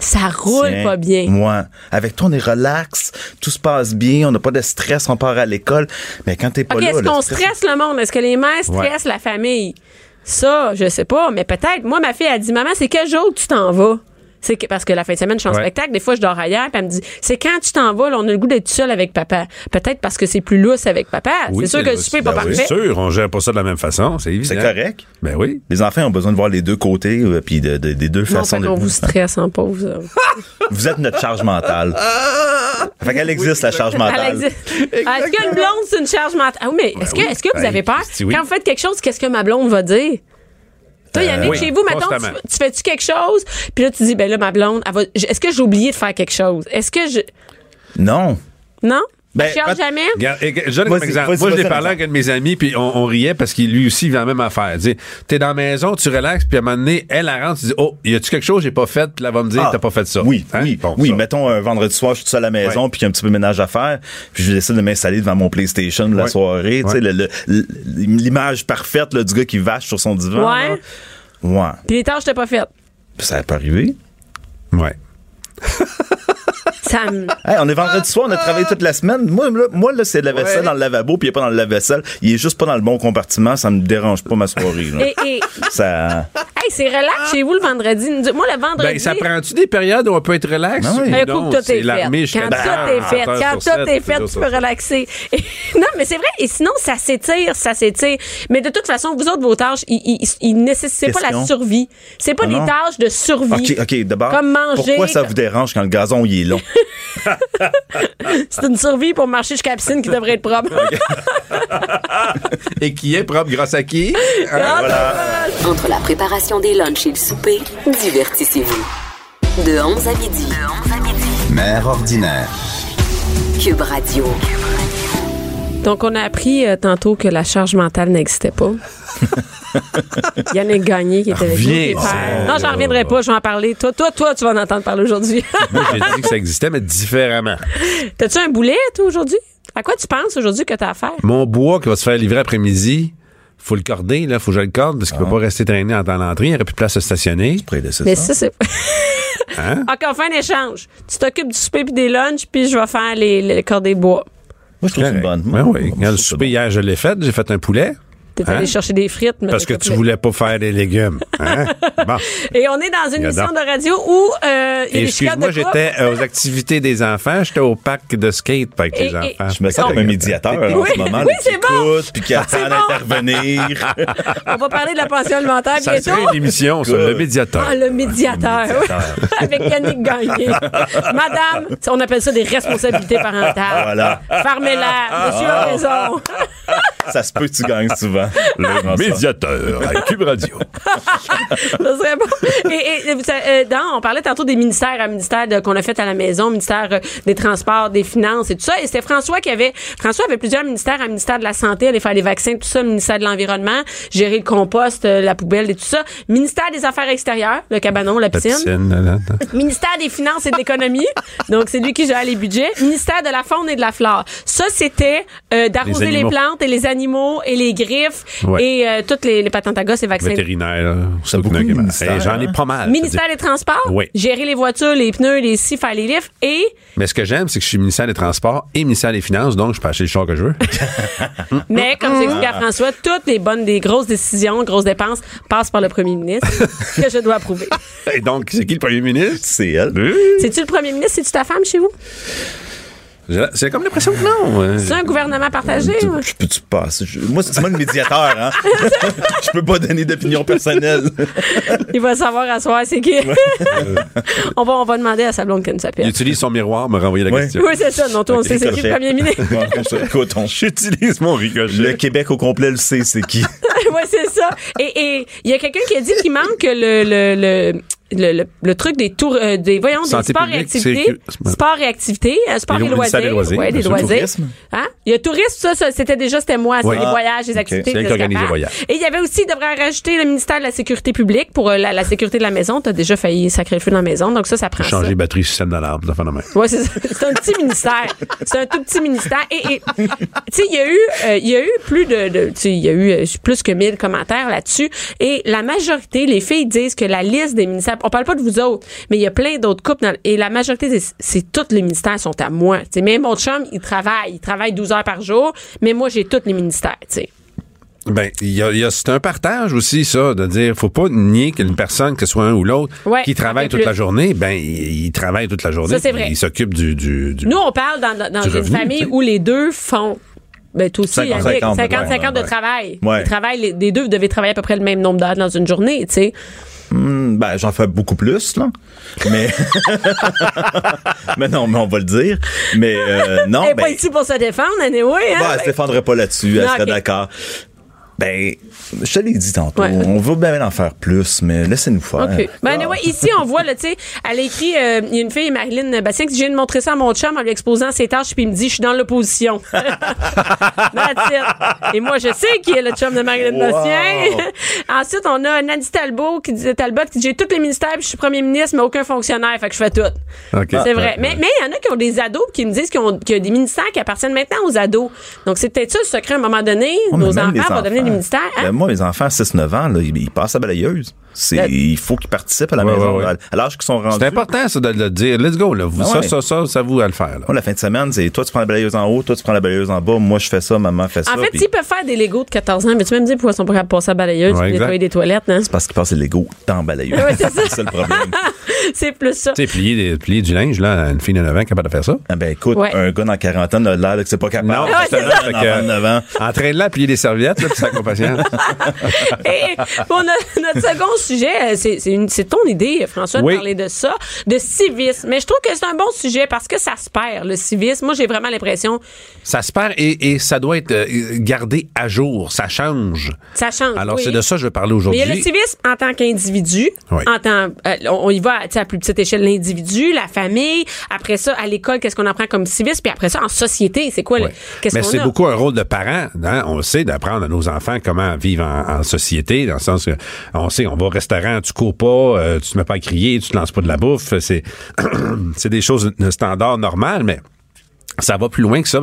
ça roule Tiens, pas bien. Moi, avec toi, on est relax, tout se passe bien, on n'a pas de stress, on part à l'école. Mais quand t'es pas OK, là, est-ce qu'on stress- stresse le monde? Est-ce que les mères stressent la famille? Ça, je sais pas, mais peut-être. Moi, ma fille a dit, maman, c'est quel jour tu t'en vas? C'est que, parce que la fin de semaine, je suis en Ouais. spectacle. Des fois, je dors ailleurs. Puis elle me dit, c'est quand tu t'en vas, là, on a le goût d'être seul avec papa. Peut-être parce que c'est plus lousse avec papa. Oui, c'est sûr que le souper n'est pas ben oui, parfait. C'est sûr, on gère pas ça de la même façon, c'est évident. C'est correct. Ben oui. Les enfants ont besoin de voir les deux côtés, euh, puis de, de- des deux Non, façons fait de qu'on vous stresse en pause. <laughs> Vous êtes notre charge mentale. fait qu'elle existe, la charge Elle mentale. existe. Ah, Est-ce qu'une blonde, c'est une charge mentale? Ah oui, mais est-ce que, oui. est-ce que vous Ben, avez peur? Oui. Quand vous faites quelque chose, qu'est-ce que ma blonde va dire? Toi, Yannick, Euh, oui, chez vous, mettons, constamment. tu, tu fais-tu quelque chose? Puis là, tu dis, ben là, ma blonde, elle va- est-ce que j'ai oublié de faire quelque chose? Est-ce que je. Non. Non? Ben, pas- jamais? Regarde, je donne un exemple. Moi, je l'ai parlé avec un de mes amis, puis on, on riait parce qu'il lui aussi il la même affaire. Tu es dans la maison, tu relaxes, puis à un moment donné, elle, elle rentre, tu dis, oh, y a-tu quelque chose que j'ai pas fait? Puis là, elle va me dire, Ah, t'as pas fait ça. Oui, Hein? oui, Bon, oui. ça. Mettons un vendredi soir, je suis tout seul à la maison, puis qu'il y a un petit peu de ménage à faire, puis je décide de m'installer devant mon PlayStation la Ouais. soirée, tu sais, l'image parfaite là, du gars qui vache sur son divan. Ouais. là. Ouais. Puis les tâches, t'as pas faites. Ça peut arriver. Ouais. <laughs> Ça me. Hey, on est vendredi soir, on a travaillé toute la semaine. Moi, là, moi, là c'est la vaisselle Ouais. dans le lavabo, puis il est pas dans le lave-vaisselle. Il est juste pas dans le bon compartiment, ça me dérange pas ma soirée. là. Et, et, Ça. hey, c'est relax chez vous le vendredi. Moi, le vendredi. Ben, ça prend-tu des périodes où on peut être relax? Ben oui. Un Non, coup que tout c'est est l'armée fait. jusqu'à Quand 10 tout est fait, 30 heures quand tout est fait, tu peux relaxer. Et- <laughs> non, mais c'est vrai. Et sinon, ça s'étire, ça s'étire. Mais de toute façon, vous autres, vos tâches, ils, ils nécessitent pas la survie. C'est pas Ah des tâches de survie. OK, OK, d'abord. Comme manger. Pourquoi ça comme- vous dérange quand le gazon il est long? <laughs> C'est une survie pour marcher jusqu'à la piscine qui devrait être propre. <laughs> Et qui est propre grâce à qui? Hein? Entre la préparation des lunchs et le souper, divertissez-vous. De 11 à midi. Mère ordinaire. Cube Radio. <laughs> Donc, on a appris euh, tantôt que la charge mentale n'existait pas. <laughs> Yannick Gagné qui était avec nous. Reviens. Non, j'en reviendrai pas, je vais en parler. Toi, toi, toi, tu vas en entendre parler aujourd'hui. <laughs> Moi, j'ai dit que ça existait, mais différemment. T'as-tu un boulet, toi, aujourd'hui? À quoi tu penses aujourd'hui que t'as affaire? Mon bois qui va se faire livrer après-midi, faut le corder, là, faut que je le corde parce qu'il peut pas rester traîné en temps d'entrée. Il n'y aurait plus de place à stationner. Près de ça. Mais ça, c'est. Hein? OK, on fait un échange. Tu t'occupes du souper puis des lunchs, puis je vais faire les, les cordées bois. Moi, je trouve que c'est une bonne. Ben Moi, oui. moi, Quand le souper hier, je l'ai fait. J'ai fait un poulet. T'es Hein? allé chercher des frites. mais Parce que tu voulais pas faire des légumes. Hein? <laughs> Bon. Et on est dans une émission de radio où euh, il y a excuse-moi, j'étais euh, aux activités des enfants. J'étais au parc de skate avec Et- les et- enfants. Je me sens comme un médiateur Oui, en ce moment. oui, c'est qui bon. écoute, puis qui attend C'est bon. d'intervenir. <laughs> On va parler de la pension alimentaire Ça bientôt. serait une émission sur le médiateur. Ah, le médiateur. oui. <laughs> Avec Yannick Gagné. Madame, on appelle ça des responsabilités parentales. Voilà. Fermez-la. Monsieur a raison. Ça se peut que tu gagnes souvent. Le François. médiateur à Cube Radio. <laughs> Ça serait bon. Et, euh, dans- on parlait tantôt des ministères, un ministère qu'on a fait à la maison, ministère euh, des Transports, des Finances et tout ça. Et c'était François qui avait, François avait plusieurs ministères, un ministère de la Santé, aller faire les vaccins, tout ça, ministère de l'Environnement, gérer le compost, euh, la poubelle et tout ça, ministère des Affaires extérieures, le cabanon, la La piscine. là. Ministère des Finances et de l'Économie. Donc, c'est lui qui gère les budgets. Ministère de la Faune et de la Flore. Ça, c'était d'arroser Les les, plantes et les animaux et les griffes Ouais. et euh, toutes les, les patentes à gosses et vaccins. Vétérinaire. J'en ai pas mal. Ministère des Transports? Oui. Gérer les voitures, les pneus, les scies, faire les lifts. Et Mais ce que j'aime, c'est que je suis ministère des Transports et ministère des Finances, donc je peux acheter le char que je veux. <laughs> Mais, comme j'explique à François, toutes les bonnes, des grosses décisions, grosses dépenses passent par le premier ministre, <laughs> que je dois approuver. et donc, c'est qui le premier ministre? C'est elle. C'est-tu le premier ministre? C'est-tu ta femme chez vous? J'ai- C'est comme l'impression que non. hein. C'est un gouvernement partagé? Tu-? Je peux-tu passer? Je- Moi, c'est moi le médiateur, hein? <laughs> je peux pas donner d'opinion personnelle. <laughs> Il va savoir à soir c'est qui. <laughs> on, va, on va demander à sa blonde qu'elle nous Il appelle. utilise son miroir, me renvoyer la Ouais. question. Oui, c'est ça. Non, toi, on sait c'est qui le premier ministre. Écoute, on- J'utilise mon ricochet. Le Québec au complet le sait, c'est qui. oui, c'est ça. Et et il y a quelqu'un qui a dit qu'il manque le, le, le, le, le, le truc des tours, euh, des, voyons, des sports et activités. Sport et activités, euh, sport et ministère loisirs. des loisirs, Ouais, des loisirs. Tourisme. Hein? Il y a tourisme, ça, ça, c'était déjà, c'était moi, c'est Oui. les Ah, voyages, les activités. Qui organise les voyages. Et il y avait aussi, il devrait rajouter le ministère de la Sécurité publique pour euh, la, la sécurité de la maison. T'as déjà failli sacrer le feu dans la maison, donc ça, ça prend ça. Changer les batteries, système d'alarme, ça fait. Ouais, c'est ça. C'est un petit ministère. C'est un tout petit ministère. Et, et, tu sais, il y a eu, euh, il y a eu plus de, de tu sais, il y a eu euh, plus que 1000 commentaires là-dessus. Et la majorité, les filles disent que la liste des ministères, on parle pas de vous autres, mais il y a plein d'autres couples dans- et la majorité, c'est- tous les ministères sont à moi. Tu sais, mais mon chum, il travaille, il travaille 12 heures par jour, mais moi, j'ai tous les ministères. Ben, il y a, il y a- c'est un partage aussi, ça, de dire, faut pas nier qu'une personne, que ce soit un ou l'autre, Ouais, qui travaille toute la journée, ben, il, il travaille toute la journée. Ça, c'est vrai. Il s'occupe du, du, du- Nous, on parle dans, dans- une revenu, famille où les deux font. Ben, aussi, 50, Yannick, 50, 50, ouais, 50 de ouais. travail. Ouais. Ils travaillent, les, les deux, vous devez travailler à peu près le même nombre d'heures dans une journée, tu sais. Hmm, ben, j'en fais beaucoup plus, là. Mais. <laughs> mais non, mais on va le dire. Mais euh, non, Elle est ben. pas ici pour se défendre, anyway, hein? Bah, elle se défendrait pas là-dessus, elle Non, serait d'accord. Ben, je te l'ai dit tantôt, Ouais. on veut bien en faire plus, mais laissez-nous faire. OK. Ben, anyway, ici, on voit, tu sais, elle a écrit, euh, il y a une fille, Marilyn Bastien, qui dit, je viens de montrer ça à mon chum en lui exposant ses tâches, puis il me dit, je suis dans l'opposition. <laughs> Et moi, je sais qui est le chum de Marilyn Wow. Bastien. <laughs> Ensuite, on a Nadie Talbot qui dit, Talbot qui dit, j'ai tous les ministères, puis je suis premier ministre, mais aucun fonctionnaire, fait que je fais tout. OK. C'est vrai. Ouais, Mais il y en a qui ont des ados qui me disent qu'ils ont- qu'il y a des ministères qui appartiennent maintenant aux ados. Donc, c'est peut-être ça le secret à un moment donné. Nos enfants vont devenir ministères. hein? Ben, moi, mes enfants, 6-9 ans, là, ils, ils passent à balayeuse. C'est, Euh, il faut qu'ils participent à la Ouais, maison. ouais, ouais. À, à l'âge qu'ils sont rendus. C'est important, ça, de le dire. Let's go, là. Vous, Ah ça, ouais. ça, ça, ça, vous à le faire, là. Moi, la fin de semaine, c'est toi, tu prends la balayeuse en haut, toi, tu prends la balayeuse en bas, moi, je fais ça, maman fait ça. En fait, puis- s'ils peuvent faire des Legos de 14 ans, mais tu peux me dire pourquoi ils sont pas capables de passer à la balayeuse Ouais, et exact. nettoyer des toilettes, hein? c'est parce qu'ils passent les Legos dans la balayeuse. Ouais, c'est <laughs> ça. c'est ça le problème. <laughs> c'est plus ça. Tu sais, plier, plier du linge, là, une fille de 9 ans capable de faire ça. Ah ben écoute, Ouais. un gars dans la quarantaine a l'air que c'est pas capable. Non, c'est enfant que- de 9 ans. Entraîne-la à plier des serviettes, là, ça patience. <laughs> Et notre second sujet, euh, c'est ton idée, François, Oui. de parler de ça, de civisme. Mais je trouve que c'est un bon sujet parce que ça se perd, le civisme. Moi, j'ai vraiment l'impression ça se perd et, et ça doit être euh, gardé à jour. Ça change. ça change. Alors, oui. c'est de ça que je veux parler aujourd'hui. il y a le civisme en tant qu'individu, Oui. en tant, euh, on y va à plus petite échelle l'individu, la famille. Après ça, à l'école, qu'est-ce qu'on apprend comme civisme, puis après ça, en société, c'est quoi le, Ouais. qu'est-ce Mais c'est a? beaucoup un rôle de parent. hein. On le sait d'apprendre à nos enfants comment vivre en, en société, dans le sens que on sait, on va au restaurant, tu cours pas, euh, tu te mets pas à crier, tu te lances pas de la bouffe. C'est <clears throat> c'est des choses standard normal, mais ça va plus loin que ça.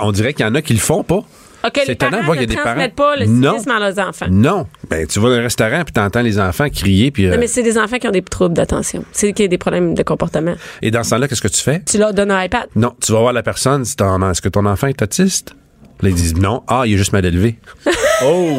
On dirait qu'il y en a qui le font pas. OK, C'est les étonnant parents de voir qu'il y a des parents- pas le Non. à leurs enfants. Non. Ben, tu vas dans un restaurant puis t'entends les enfants crier puis euh, Non, mais c'est des enfants qui ont des troubles d'attention. C'est qui ont des problèmes de comportement. et dans ce temps-là, qu'est-ce que tu fais? Tu leur donnes un iPad. Non, tu vas voir la personne, est-ce que ton enfant est autiste? Là, ils disent non. Ah, il est juste mal élevé. <laughs> Oh!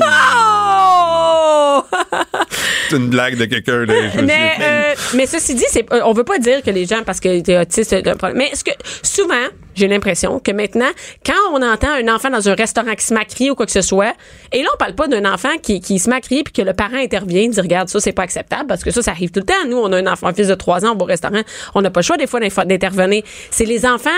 C'est une blague de quelqu'un. mais, euh, mais ceci dit, c'est, euh, on veut pas dire que les gens, parce que t'es autiste, c'est un problème. Mais est-ce que, souvent, j'ai l'impression que maintenant, quand on entend un enfant dans un restaurant qui se crier ou quoi que ce soit, et là, on parle pas d'un enfant qui, qui se crier puis que le parent intervient, dit, regarde, ça, c'est pas acceptable, parce que ça, ça arrive tout le temps. Nous, on a un enfant, un fils de 3 ans, on va au restaurant, on n'a pas le choix, des fois, d'intervenir. C'est les enfants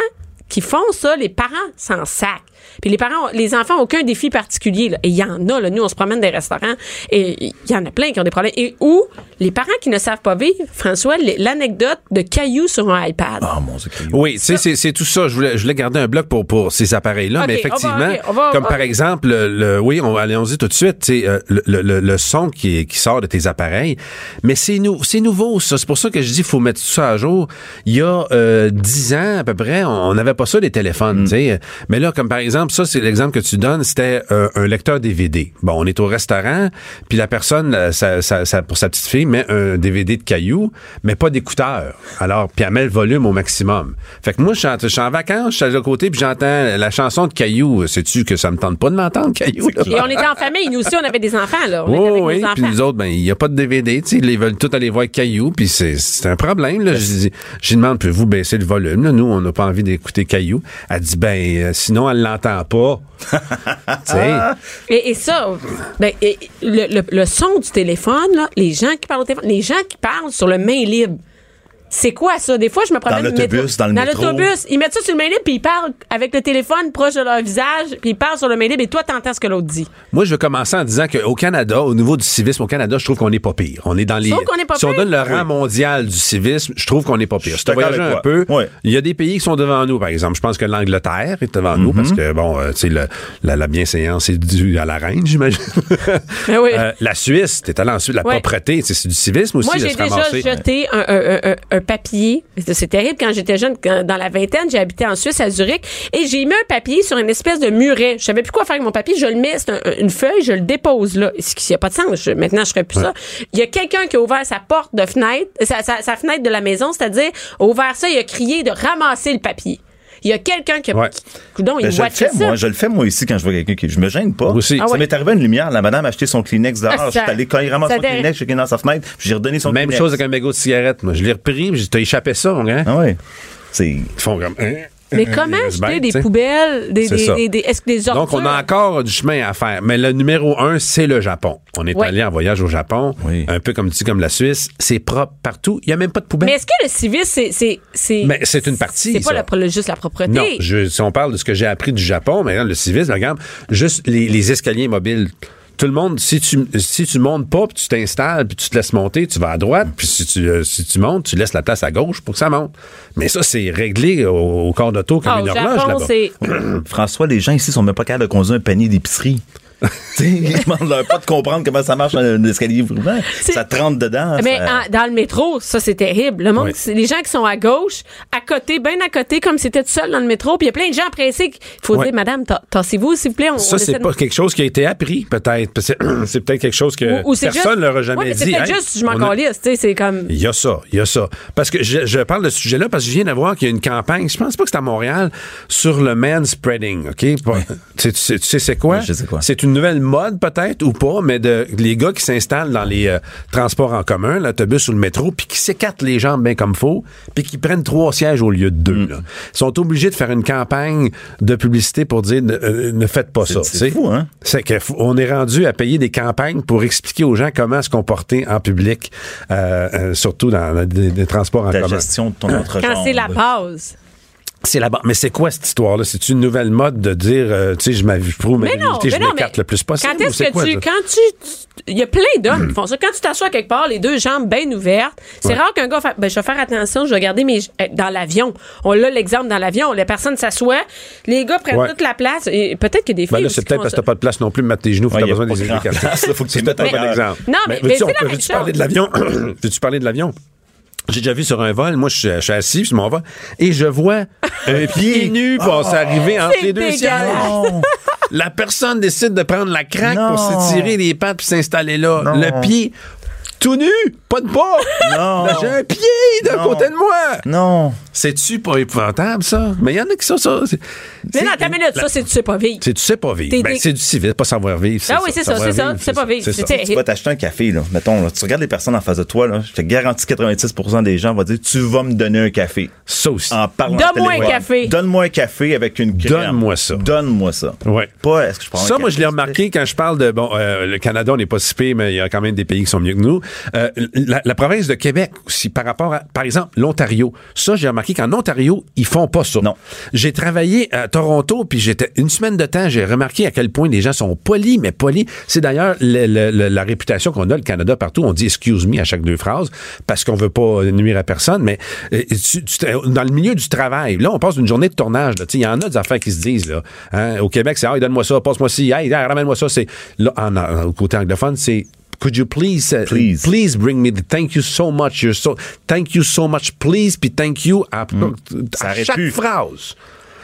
qui font ça, les parents s'en sacent. Puis les parents, les enfants ont aucun défi particulier. Là. Et il y en a. Là. Nous, on se promène des restaurants et il y en a plein qui ont des problèmes. Et où les parents qui ne savent pas vivre, François, l'anecdote de cailloux sur un iPad. Ah, mon Dieu. Oui, c'est, c'est tout ça. Je voulais, je voulais garder un bloc pour, pour ces appareils-là, mais on va- effectivement, ok, on va- comme on par exemple, le, le- oui, on, allons-y tout de suite, euh, le, le, le- le son qui, qui sort de tes appareils, mais c'est, nou, c'est nouveau, ça. C'est pour ça que je dis qu'il faut mettre tout ça à jour. Il y a euh, 10 ans, à peu près, on n'avait pas ça, les téléphones, tu sais. Mais là, comme par exemple, exemple, ça, c'est l'exemple que tu donnes, c'était euh, un lecteur DVD. Bon, on est au restaurant, puis la personne, euh, ça, ça- ça- pour sa petite fille, met un DVD de cailloux, mais pas d'écouteur. Alors, puis elle met le volume au maximum. Fait que moi, je suis en, vacances, je suis à côté, puis j'entends la chanson de Caillou. Sais-tu que ça me tente pas de l'entendre, Caillou? là? Et on était en famille, nous aussi, on avait des enfants, là. On était avec oui, puis nous autres, ben, il n'y a pas de DVD, tu sais, ils veulent tout aller voir Caillou, puis c'est, un problème, là. Je demande, pouvez-vous baisser le volume, là? Nous, on n'a pas envie d'écouter Caillou. Elle dit, ben, euh, sinon, elle l'entend pas. <laughs> tu sais. Et, et ça, ben, et- le, le- le son du téléphone, là, les gens qui parlent au téléphone, les gens qui parlent sur le main libre. C'est quoi ça? Des fois, je me promène Dans l'autobus, dans le métro. l'autobus, ils mettent ça sur le main libre, puis ils parlent avec le téléphone proche de leur visage, puis ils parlent sur le main libre, et toi, t'entends ce que l'autre dit. Moi, je vais commencer en disant qu'au Canada, au niveau du civisme au Canada, je trouve qu'on n'est pas pire. On est dans les. qu'on est pas si on pire? donne le rang mondial du civisme, je trouve qu'on n'est pas pire. Si tu d'accord voyagé un peu, il y a des pays qui sont devant nous, par exemple. Je pense que l'Angleterre est devant nous parce que, bon, euh, tu sais, la, la bienséance est due à la reine, j'imagine. <laughs> Oui. Euh, la Suisse, t'es allé ensuite, la Ouais. propreté, tu sais, c'est du civisme aussi. Moi, j'ai déjà ramasser. jeté un, un- un- un papier. C'est terrible. Quand j'étais jeune, quand- dans la vingtaine, j'ai habité en Suisse, à Zurich, et j'ai mis un papier sur une espèce de muret. Je savais plus quoi faire avec mon papier. Je le mets, c'est un- une feuille, je le dépose là. Ce qui n'a pas de sens. Je- maintenant, je ferais plus ça. Il y a quelqu'un qui a ouvert sa porte de fenêtre, sa, sa- sa fenêtre de la maison, c'est-à-dire, a ouvert ça, il a crié de ramasser le papier. Il y a quelqu'un qui a. Ouais. Coudon, il Ben, je le fais, ça. moi. Je le fais, moi, ici, quand je vois quelqu'un qui. Je me gêne pas. Aussi. Ah Ça ouais. m'est arrivé à une lumière. La madame a acheté son Kleenex <laughs> dehors. Ah, je suis allé, quand il ramasse son dé- Kleenex, j'ai dans sa fenêtre, puis j'ai redonné son Même Kleenex. chose avec un mégot de cigarette. Moi, je l'ai repris, puis j'ai t'as échappé ça, mon gars. Ah ouais. C'est. Ils font comme. Mais <laughs> comment ben, des poubelles, des, C'est des, des- des- est-ce que des ordures? Donc, on a encore du chemin à faire. Mais le numéro un, c'est le Japon. On est Ouais. allé en voyage au Japon, Oui. un peu comme tu dis, comme la Suisse. C'est propre partout. Il n'y a même pas de poubelle. Mais est-ce que le civisme, c'est. c'est- c'est Mais c'est une partie, C'est pas ça. la- le- juste la propreté? Non, je- si on parle de ce que j'ai appris du Japon, mais regarde, le civisme, regarde, juste les, les escaliers mobiles. Tout le monde, si tu si tu montes pas, puis tu t'installes, puis tu te laisses monter, tu vas à droite, puis si tu euh, si tu montes, tu laisses la place à gauche pour que ça monte. Mais ça, c'est réglé au, au corps d'auto comme Ah, une horloge là-bas. <clears throat> François, les gens ici sont même pas capables de conduire un panier d'épicerie. <laughs> tu sais, ils demandent leur pas de comprendre comment ça marche un escalier roulant. Ça te rentre dedans. Mais ça- en- dans le métro, ça c'est terrible. Le monde, Oui. les gens qui sont à gauche, à côté, bien à côté, comme si c'était tout seul dans le métro. Puis il y a plein de gens pressés. Il faut dire, Madame, ta- tassez-vous, s'il vous plaît. On, Ça, c'est de- pas quelque chose qui a été appris, peut-être. Parce que <clears throat> C'est peut-être quelque chose que Ou- ou c'est personne ne leur jamais Ouais, mais dit. C'est Hey, juste, je m'en a- calisse, c'est comme. Il y a ça, il y a ça. Parce que je, je parle de ce sujet-là parce que je viens de voir qu'il y a une campagne, je pense pas que c'est à Montréal, sur le manspreading, OK? Pas- Tu, sais- tu sais- tu sais c'est quoi? Oui, je sais quoi. C'est une nouvelle mode peut-être ou pas, mais de les gars qui s'installent dans les euh, transports en commun, l'autobus ou le métro, puis qui s'écartent les jambes bien comme faut, puis qui prennent trois sièges au lieu de deux. Mm. là. Ils sont obligés de faire une campagne de publicité pour dire ne, euh, ne faites pas C'est- ça. c'est fou, hein? C'est qu'on est rendu à payer des campagnes pour expliquer aux gens comment se comporter en public, euh, euh, surtout dans des, des transports en ta commun. gestion de ton entrejambe. Quand c'est la base. C'est la bas Mais c'est quoi cette histoire-là? C'est une nouvelle mode de dire, euh, tu sais, je m'approuve ma Mais non, je mais non, m'écarte le plus possible. Quand est-ce que quoi, tu, quand tu, il y a plein d'hommes qui font ça. Quand tu t'assois quelque part, les deux jambes bien ouvertes, c'est Ouais. rare qu'un gars fasse, ben, je vais faire attention, je vais garder mes, euh, dans l'avion. On a l'exemple dans l'avion, la personne s'assoit, les gars prennent Ouais. toute la place, et peut-être qu'il y a des filles Ben là, c'est peut-être parce que t'as pas de place non plus mettre tes genoux, Ouais, que t'as besoin pas des éducateurs. faut que tu mettes peut-être un peu- exemple. Non, mais- veux-tu- mais la <clears throat> veux-tu parler de l'avion? Veux-tu parler de l'avion? J'ai déjà vu sur un vol, moi je suis, je suis assis sur mon vol et je vois un pied nu passer arriver entre les deux sièges. La personne décide de prendre la craque Non. pour s'étirer les pattes puis s'installer là. Non. Le pied tout nu, pas de bas. Non. J'ai un pied d'un Non. côté de moi. Non. C'est-tu pas épouvantable ça? Mais il y en a qui sont ça. Mais non, ta minute, ça, c'est tu sais pas vivre. C'est tu sais pas vivre. Ben, c'est du civil, pas savoir vivre. Ah oui, c'est ça, Savoir c'est ça, vivre, c'est pas vivre. Tu vas t'acheter un café, là. Mettons, là, tu regardes les personnes en face de toi, là. Je te garantis 96% des gens vont dire Tu vas me donner un café. Ça aussi. En parlant Donne-moi un café. Donne-moi un café avec une crème. Donne-moi ça. Donne-moi ça. Ouais. Pas est-ce que je prends Ça, moi, je l'ai remarqué quand je parle de bon, euh, le Canada, on n'est pas si mais il y a quand même des pays qui sont mieux que nous. Euh, la, la province de Québec aussi, par rapport à, par exemple, l'Ontario. Ça, j'ai remarqué qu'en Ontario, ils font pas ça. Non. J'ai travaillé à Toronto, puis j'étais une semaine de temps, j'ai remarqué à quel point les gens sont polis, mais polis. C'est d'ailleurs le- le- le- la réputation qu'on a le Canada partout. On dit excuse me à chaque deux phrases parce qu'on veut pas nuire à personne, mais euh, tu- tu t'es- dans le milieu du travail, là, on passe une journée de tournage. Il y en a des affaires qui se disent. Là, Hein? Au Québec, c'est hey, donne-moi ça, passe-moi ci, hey, hey, ramène-moi ça. C'est là, en, en- au côté anglophone, c'est Could you please, uh, Please. please bring me the thank you so much. You're so thank you so much, please, puis thank you à, Ça à aurait chaque phrase.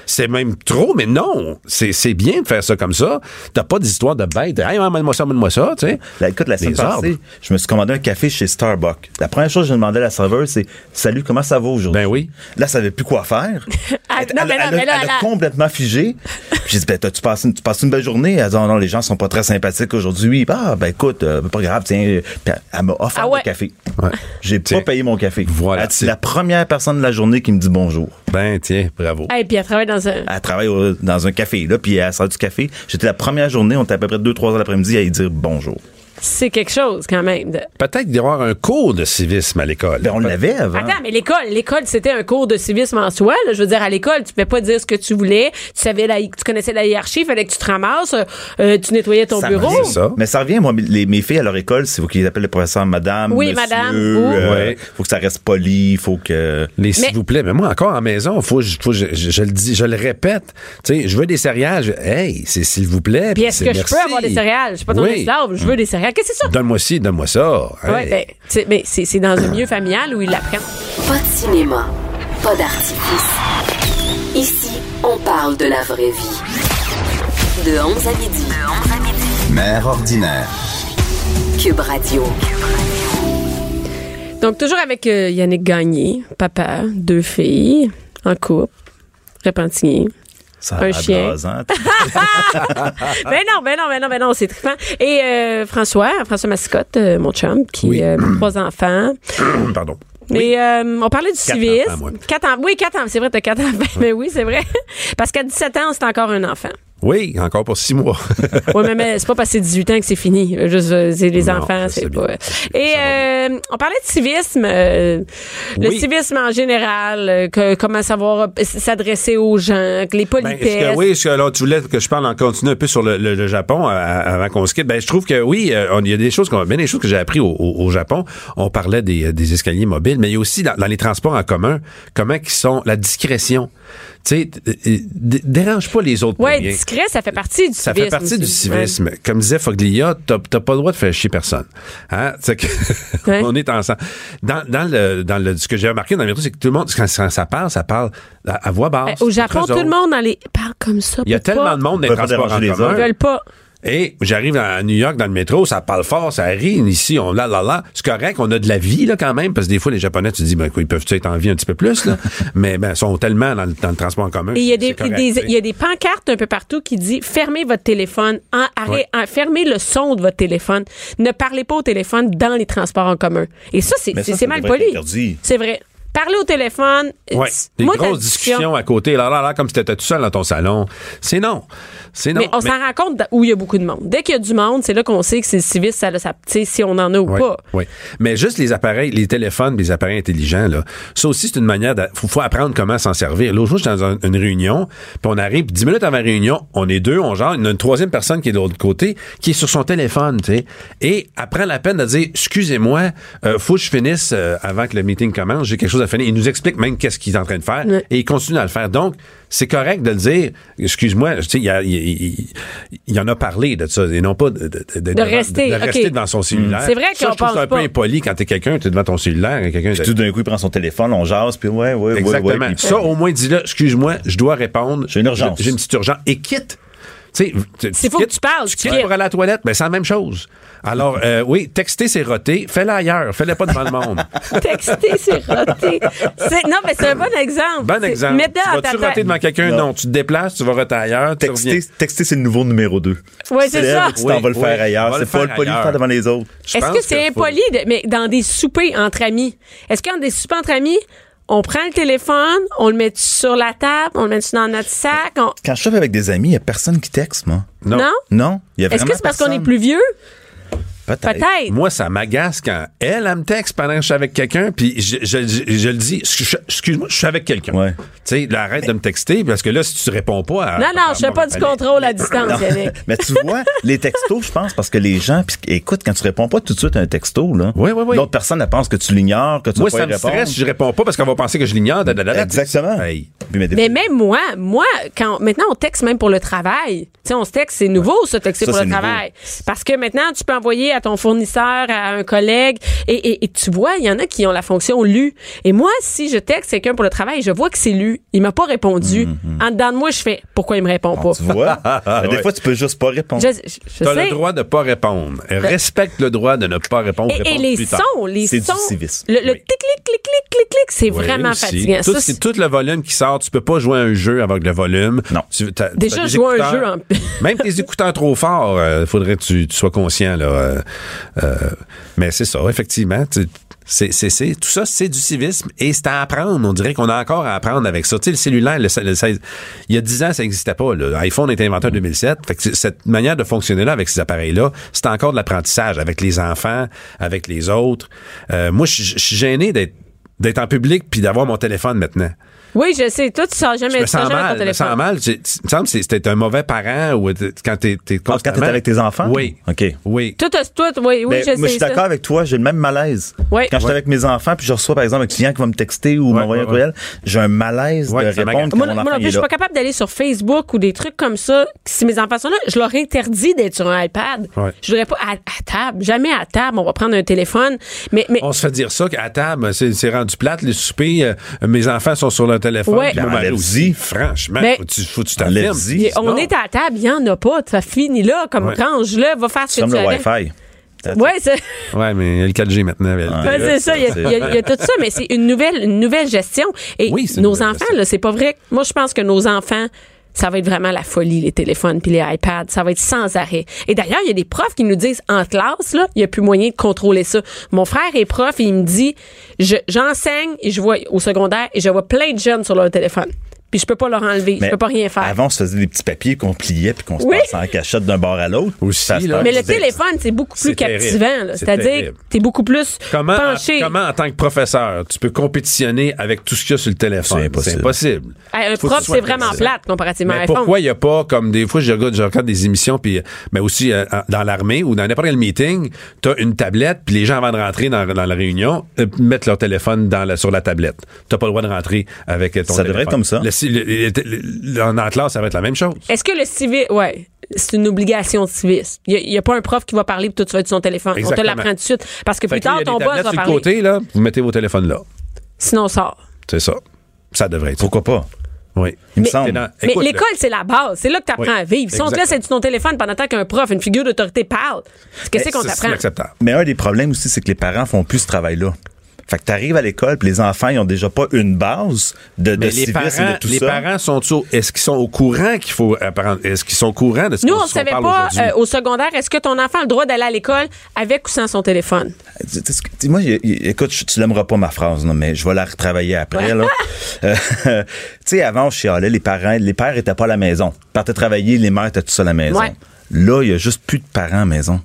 C'est même trop, mais non. C'est c'est bien de faire ça comme ça. T'as pas d'histoire de bête. Hey, amène-moi ça, amène-moi ça, tu sais. Là, écoute, la semaine passée, je me suis commandé un café chez Starbucks. La première chose que j'ai demandé à la serveuse, c'est Salut, comment ça va aujourd'hui? Ben oui. Là, elle savait plus quoi faire. Elle- <laughs> non, elle, mais non, elle a- mais là, elle a elle a- complètement figé. Puis j'ai dit, ben, tu passes une, tu passes une belle journée? Elle dit, oh, non, les gens sont pas très sympathiques aujourd'hui. Ah, ben, écoute, euh, pas grave, tiens. Puis elle- m'a offert Ah ouais? le café. Ouais. J'ai pas payé mon café. Voilà. C'est la première personne de la journée qui me dit bonjour. Ben, tiens, bravo. Hey, puis elle travaille dans Elle travaille dans un café, là, puis elle sort du café. J'étais la première journée, on était à peu près 2-3 heures l'après-midi à y dire bonjour. C'est quelque chose, quand même. de- Peut-être d'y avoir un cours de civisme à l'école. Ben, on l'avait avant. Attends, mais l'école, l'école, c'était un cours de civisme en soi. là. Je veux dire, à l'école, tu pouvais pas dire ce que tu voulais. Tu savais, la, tu connaissais la hiérarchie, il fallait que tu te ramasses, euh, euh, tu nettoyais ton Ça bureau. revient, ça. Mais ça revient, moi, les, mes filles à leur école, c'est faut qu'ils appellent le professeur madame. Oui, monsieur, madame, euh, ou- Ouais. Faut que ça reste poli, faut que. Les s'il vous plaît, mais moi encore à la maison, faut, faut je, je- je le dis, je le répète. Tu sais, je veux des céréales. Je- hey, c'est s'il vous plaît. Puis est-ce que je peux avoir des céréales? Je suis pas ton Oui. esclave, je veux des céréales. Qu'est-ce que c'est ça? Donne-moi ci, donne-moi ça. Ouais, Hey. ben, mais c'est dans un milieu familial où ils l'apprennent. Pas de cinéma, pas d'artifice. Ici, on parle de la vraie vie. De 11 à midi. Mère ordinaire. Cube Radio. Donc, toujours avec euh, Yannick Gagné, papa, deux filles, en couple, Repentigny. Ça Un chien. blasant. <laughs> <laughs> ben non, ben non, ben non, ben non, c'est trippant. Et euh, François, François Mascotte, euh, mon chum, qui Oui. a trois enfants. <coughs> Pardon. Et euh, on parlait du Quatre civisme. enfants. Quatre en- oui, quatre enfants. C'est vrai, t'as quatre enfants. <laughs> Mais oui, c'est vrai. Parce qu'à 17 ans, c'est encore un enfant. Oui, encore pour six mois. <laughs> Oui, mais, mais c'est pas passé 18 ans que c'est fini. Juste, euh, c'est les Non, enfants, c'est pas. Et euh, on parlait de civisme. euh, Le civisme en général, euh, que, comment savoir euh, s'adresser aux gens, que les Ben, politesses. est-ce que, oui, est-ce que là, tu voulais que je parle en continu un peu sur le, le- le Japon euh, avant qu'on se quitte? Ben, je trouve que oui, euh, il y a des choses, qu'on- bien des choses que j'ai appris au, au- au Japon. On parlait des, euh, des escaliers mobiles, mais il y a aussi dans, dans les transports en commun, comment qui sont la discrétion. Tu sais, dérange pas les autres rien. discret, ça fait partie du Ça civisme. fait partie du civisme. Comme disait Foglia, t'as t'as pas le droit de faire chier personne. Hein? C'est que <laughs> Ouais. on est ensemble. Dans, dans le, dans le, ce que j'ai remarqué dans le métro, c'est que tout le monde, quand ça, ça parle, ça parle à, à voix basse. Euh, Au Japon, tout le monde dans les parle comme ça. Il y a tellement de monde dans les transports en commun. Ils veulent pas. Et j'arrive à New York dans le métro, ça parle fort, ça rit. Ici, on la la la. C'est correct, on a de la vie là quand même, parce que des fois les Japonais, tu te dis ben quoi, ils peuvent être en vie un petit peu plus là, <laughs> mais ben ils sont tellement dans le, dans le transport en commun. Et il y a des, correct, il y a des pancartes un peu partout qui dit fermez votre téléphone, en, arrêt, Ouais. en- fermez le son de votre téléphone. Ne parlez pas au téléphone dans les transports en commun. Et ça, c'est mal poli. C'est vrai. Parler au téléphone. Ouais, des moi, grosses discussions à côté, là, là, là, comme si t'étais tout seul dans ton salon. C'est non. C'est non. Mais on s'en rend compte où il y a beaucoup de monde. Dès qu'il y a du monde, c'est là qu'on sait que c'est le civisme, ça, a sa- tu sais, si on en a ou Oui, pas. oui. Mais juste les appareils, les téléphones, les appareils intelligents, là, ça aussi, c'est une manière de. Faut, faut apprendre comment s'en servir. L'autre jour, j'étais dans un- une réunion, puis on arrive, puis dix minutes avant la réunion, on est deux, on genre, il y a une troisième personne qui est de l'autre côté, qui est sur son téléphone, tu sais. Et elle prend la peine de dire, excusez-moi, euh, faut que je finisse euh, avant que le meeting commence, j'ai quelque chose à finir. Il nous explique même qu'est-ce qu'il est en train de faire, et il continue à le faire. Donc, c'est correct de le dire, excuse-moi, tu sais, il, y a- il- il- il en a parlé de ça, et non pas de, de, de- De rester, rester devant son cellulaire. C'est vrai qu'on je trouve pense ça un peu impoli quand t'es quelqu'un, t'es devant ton cellulaire et quelqu'un. Puis tout d'un coup, il prend son téléphone, on jase, puis ouais, ouais, ouais, Exactement. ouais. ça, au moins, dis-le, excuse-moi, je dois répondre. J'ai une urgence. J'ai une petite urgence. Et quitte. Sais, C'est faut que tu parles, Tu quittes pour aller à la toilette, ben c'est la même chose. Alors, euh, oui, texter, c'est roté. Fais-le ailleurs. Fais-le pas devant le monde. <laughs> Texter, c'est roté. Non, mais c'est un bon exemple. Bon exemple. Mets-le tu vas-tu roter devant quelqu'un? Non. Non. Tu te déplaces, tu vas roter ailleurs. Texter, texter, c'est le nouveau numéro 2. Oui, c'est ça. Tu t'en Oui, vas le faire ailleurs. C'est pas le poli de faire devant les autres. Est-ce que c'est impoli, de- mais dans des soupers entre amis? Est-ce que dans des soupers entre amis, on prend le téléphone, on le met sur la table, on le met dans notre sac? on- Quand je suis avec des amis, il n'y a personne qui texte, moi. Non? Non? Non, Est-ce que c'est parce qu'on est plus vieux? Peut-être. Peut-être. Moi, ça m'agace quand elle, elle me texte pendant que je suis avec quelqu'un, puis je, je- je- je le dis, Excuse- excuse-moi, je suis avec quelqu'un. Ouais. Tu sais, arrête de me texter, parce que là, si tu réponds pas... à- Non, non, je fais à- pas du contrôle à distance, Yannick. <laughs> Mais tu vois, les textos, je pense, parce que les gens, puis écoute, quand tu réponds pas tout de suite à un texto, là, Oui, oui, oui. l'autre personne, elle pense que tu l'ignores, que tu Moi, pas ça y me répondre. stresse si je réponds pas parce qu'on va penser que je l'ignore. da, da, da, da. Exactement. Hey. Mais même moi, moi, quand maintenant on texte même pour le travail. Tu sais, on se texte, c'est nouveau ça, texter Ça, pour le c'est nouveau. travail. Parce que maintenant, tu peux envoyer à ton fournisseur, à un collègue. Et, et- et tu vois, il y en a qui ont la fonction lu. Et moi, si je texte quelqu'un pour le travail, je vois que c'est lu. Il m'a pas répondu. En dedans de moi, je fais pourquoi il me répond pas? Tu vois? <laughs> Des fois, tu peux juste pas répondre. Je, je- je T'as le droit de pas répondre. Respecte le droit de ne pas répondre. Et, et les plus tard. sons, les C'est du sons. civisme. Le, le Oui. clic, clic, clic, clic, clic, c'est Oui, vraiment aussi. fatigant. Tout, Ça, c'est c'est- tout le volume qui sort. Tu peux pas jouer à un jeu avec le volume. Non. Tu- t'as- Déjà, jouer un jeu en- Même tes <laughs> écouteurs trop forts, il faudrait que tu, tu sois conscient. Là, euh, euh, mais c'est ça, effectivement. C'est, c'est, c'est- tout ça, c'est du civisme et c'est à apprendre. On dirait qu'on a encore à apprendre avec ça. Tu sais, le cellulaire, le, le 16 il y a 10 ans, ça n'existait pas. L'iPhone a été inventé en 2007. Fait que cette manière de fonctionner là avec ces appareils-là, c'est encore de l'apprentissage avec les enfants, avec les autres. Euh, moi, je suis gêné d'être, d'être en public puis d'avoir mon téléphone maintenant. Oui, je sais. Toi, tu sors jamais, Je me tu sors sens jamais ton mal. Je me sens mal. J'ai- Il me semble que c'est- c'était un mauvais parent ou quand t'es, t'es Ah, quand t'es avec tes enfants? Oui. OK. Oui. Toi, t'as- toi, oui, oui, Ben, je sais. moi, je suis d'accord avec toi, j'ai le même malaise. Oui. Quand je suis avec mes enfants, puis je reçois, par exemple, un client qui va me texter ou m'envoyer un courriel, j'ai un malaise de répondre quand Moi, mon moi enfant non il plus, est je suis pas capable d'aller sur Facebook ou des trucs comme ça. Si mes enfants sont là, je leur interdis d'être sur un iPad. Je voudrais pas à, à table, jamais à table. On va prendre un téléphone. Mais, mais On se fait dire ça qu'à table, c'est, c'est rendu plate, les soupers, euh, mes enfants sont sur téléphone. Ouais. puis Ben, aussi. Franchement, Ben, faut que tu, faut que tu t'affirmes. enlève-y. on est à table, il y en a pas. Ça finit là, comme Ouais. range-le, va faire ce C'est que tu le. Wi-Fi. Ouais, c'est Ouais, mais il y a le 4G maintenant. ouais, c'est ça. Il y, a, il y tout ça, mais c'est une nouvelle, une nouvelle gestion. Et Oui, c'est une nos enfants, gestion. là, c'est pas vrai. Moi, je pense que nos enfants, ça va être vraiment la folie, les téléphones puis les iPads. Ça va être sans arrêt. Et d'ailleurs, il y a des profs qui nous disent en classe, là, il n'y a plus moyen de contrôler ça. Mon frère est prof il me dit, je- j'enseigne et je vois au secondaire et je vois plein de jeunes sur leur téléphone. Puis je peux pas leur enlever. je peux pas rien faire. Avant, on se faisait des petits papiers qu'on pliait puis qu'on se Oui. passait en cachette d'un bord à l'autre. Aussi, Ça là. mais le téléphone, c'est beaucoup plus captivant. C'est-à-dire, terrible. t'es beaucoup plus Comment, penché. comment, en tant que professeur, tu peux compétitionner avec tout ce qu'il y a sur le téléphone? C'est impossible. C'est impossible. Hey, un Faut que prof, c'est vraiment plate comparativement à Mais iPhone. pourquoi il n'y a pas, comme des fois, je regarde, je regarde des émissions, puis, euh, mais aussi euh, dans l'armée ou dans n'importe quel meeting, tu as une tablette, puis les gens, avant de rentrer dans, dans la réunion, euh, mettent leur téléphone dans la, sur la tablette. Tu pas le droit de rentrer avec euh, ton Ça téléphone. devrait être comme ça. Le- en classe, ça va être la même chose. Est-ce que le civil, ouais, c'est une obligation de civisme. Il n'y a, pas un prof qui va parler puis vas être sur son téléphone. On te Exactement. l'apprend tout de suite. Parce que Fait plus tard, ton boss va sur le parler. côté, là, vous mettez vos téléphones là. Sinon, sort. C'est ça. Ça devrait être ça. Pourquoi pas? Oui. Il me Mais- semble. T'es dans- Mais l'école, c'est la base. C'est là que tu apprends Oui, à vivre. Si on te laisse être sur ton téléphone pendant tant qu'un prof, une figure d'autorité parle, qu'est-ce le- qu'on c'est t'apprend? inacceptable. Mais un des problèmes aussi, c'est que les parents font plus ce travail-là. Fait que t'arrives à l'école, puis les enfants, ils ont déjà pas une base de, de civisme parents, et de tout les ça. parents sont au, est-ce qu'ils sont au courant qu'il faut apprendre? Est-ce qu'ils sont au courant de ce Nous, qu'on on ne savait parle pas euh, au secondaire, est-ce que ton enfant a le droit d'aller à l'école avec ou sans son téléphone? Tu- Moi, écoute, je- tu l'aimeras pas ma phrase, non, mais je vais la retravailler après. là. Euh, <laughs> tu sais, avant, je chialais, les parents, les pères étaient pas à la maison. Ils partaient travailler, les mères étaient tous à la maison. Ouais. Là, il y a juste plus de parents à la maison.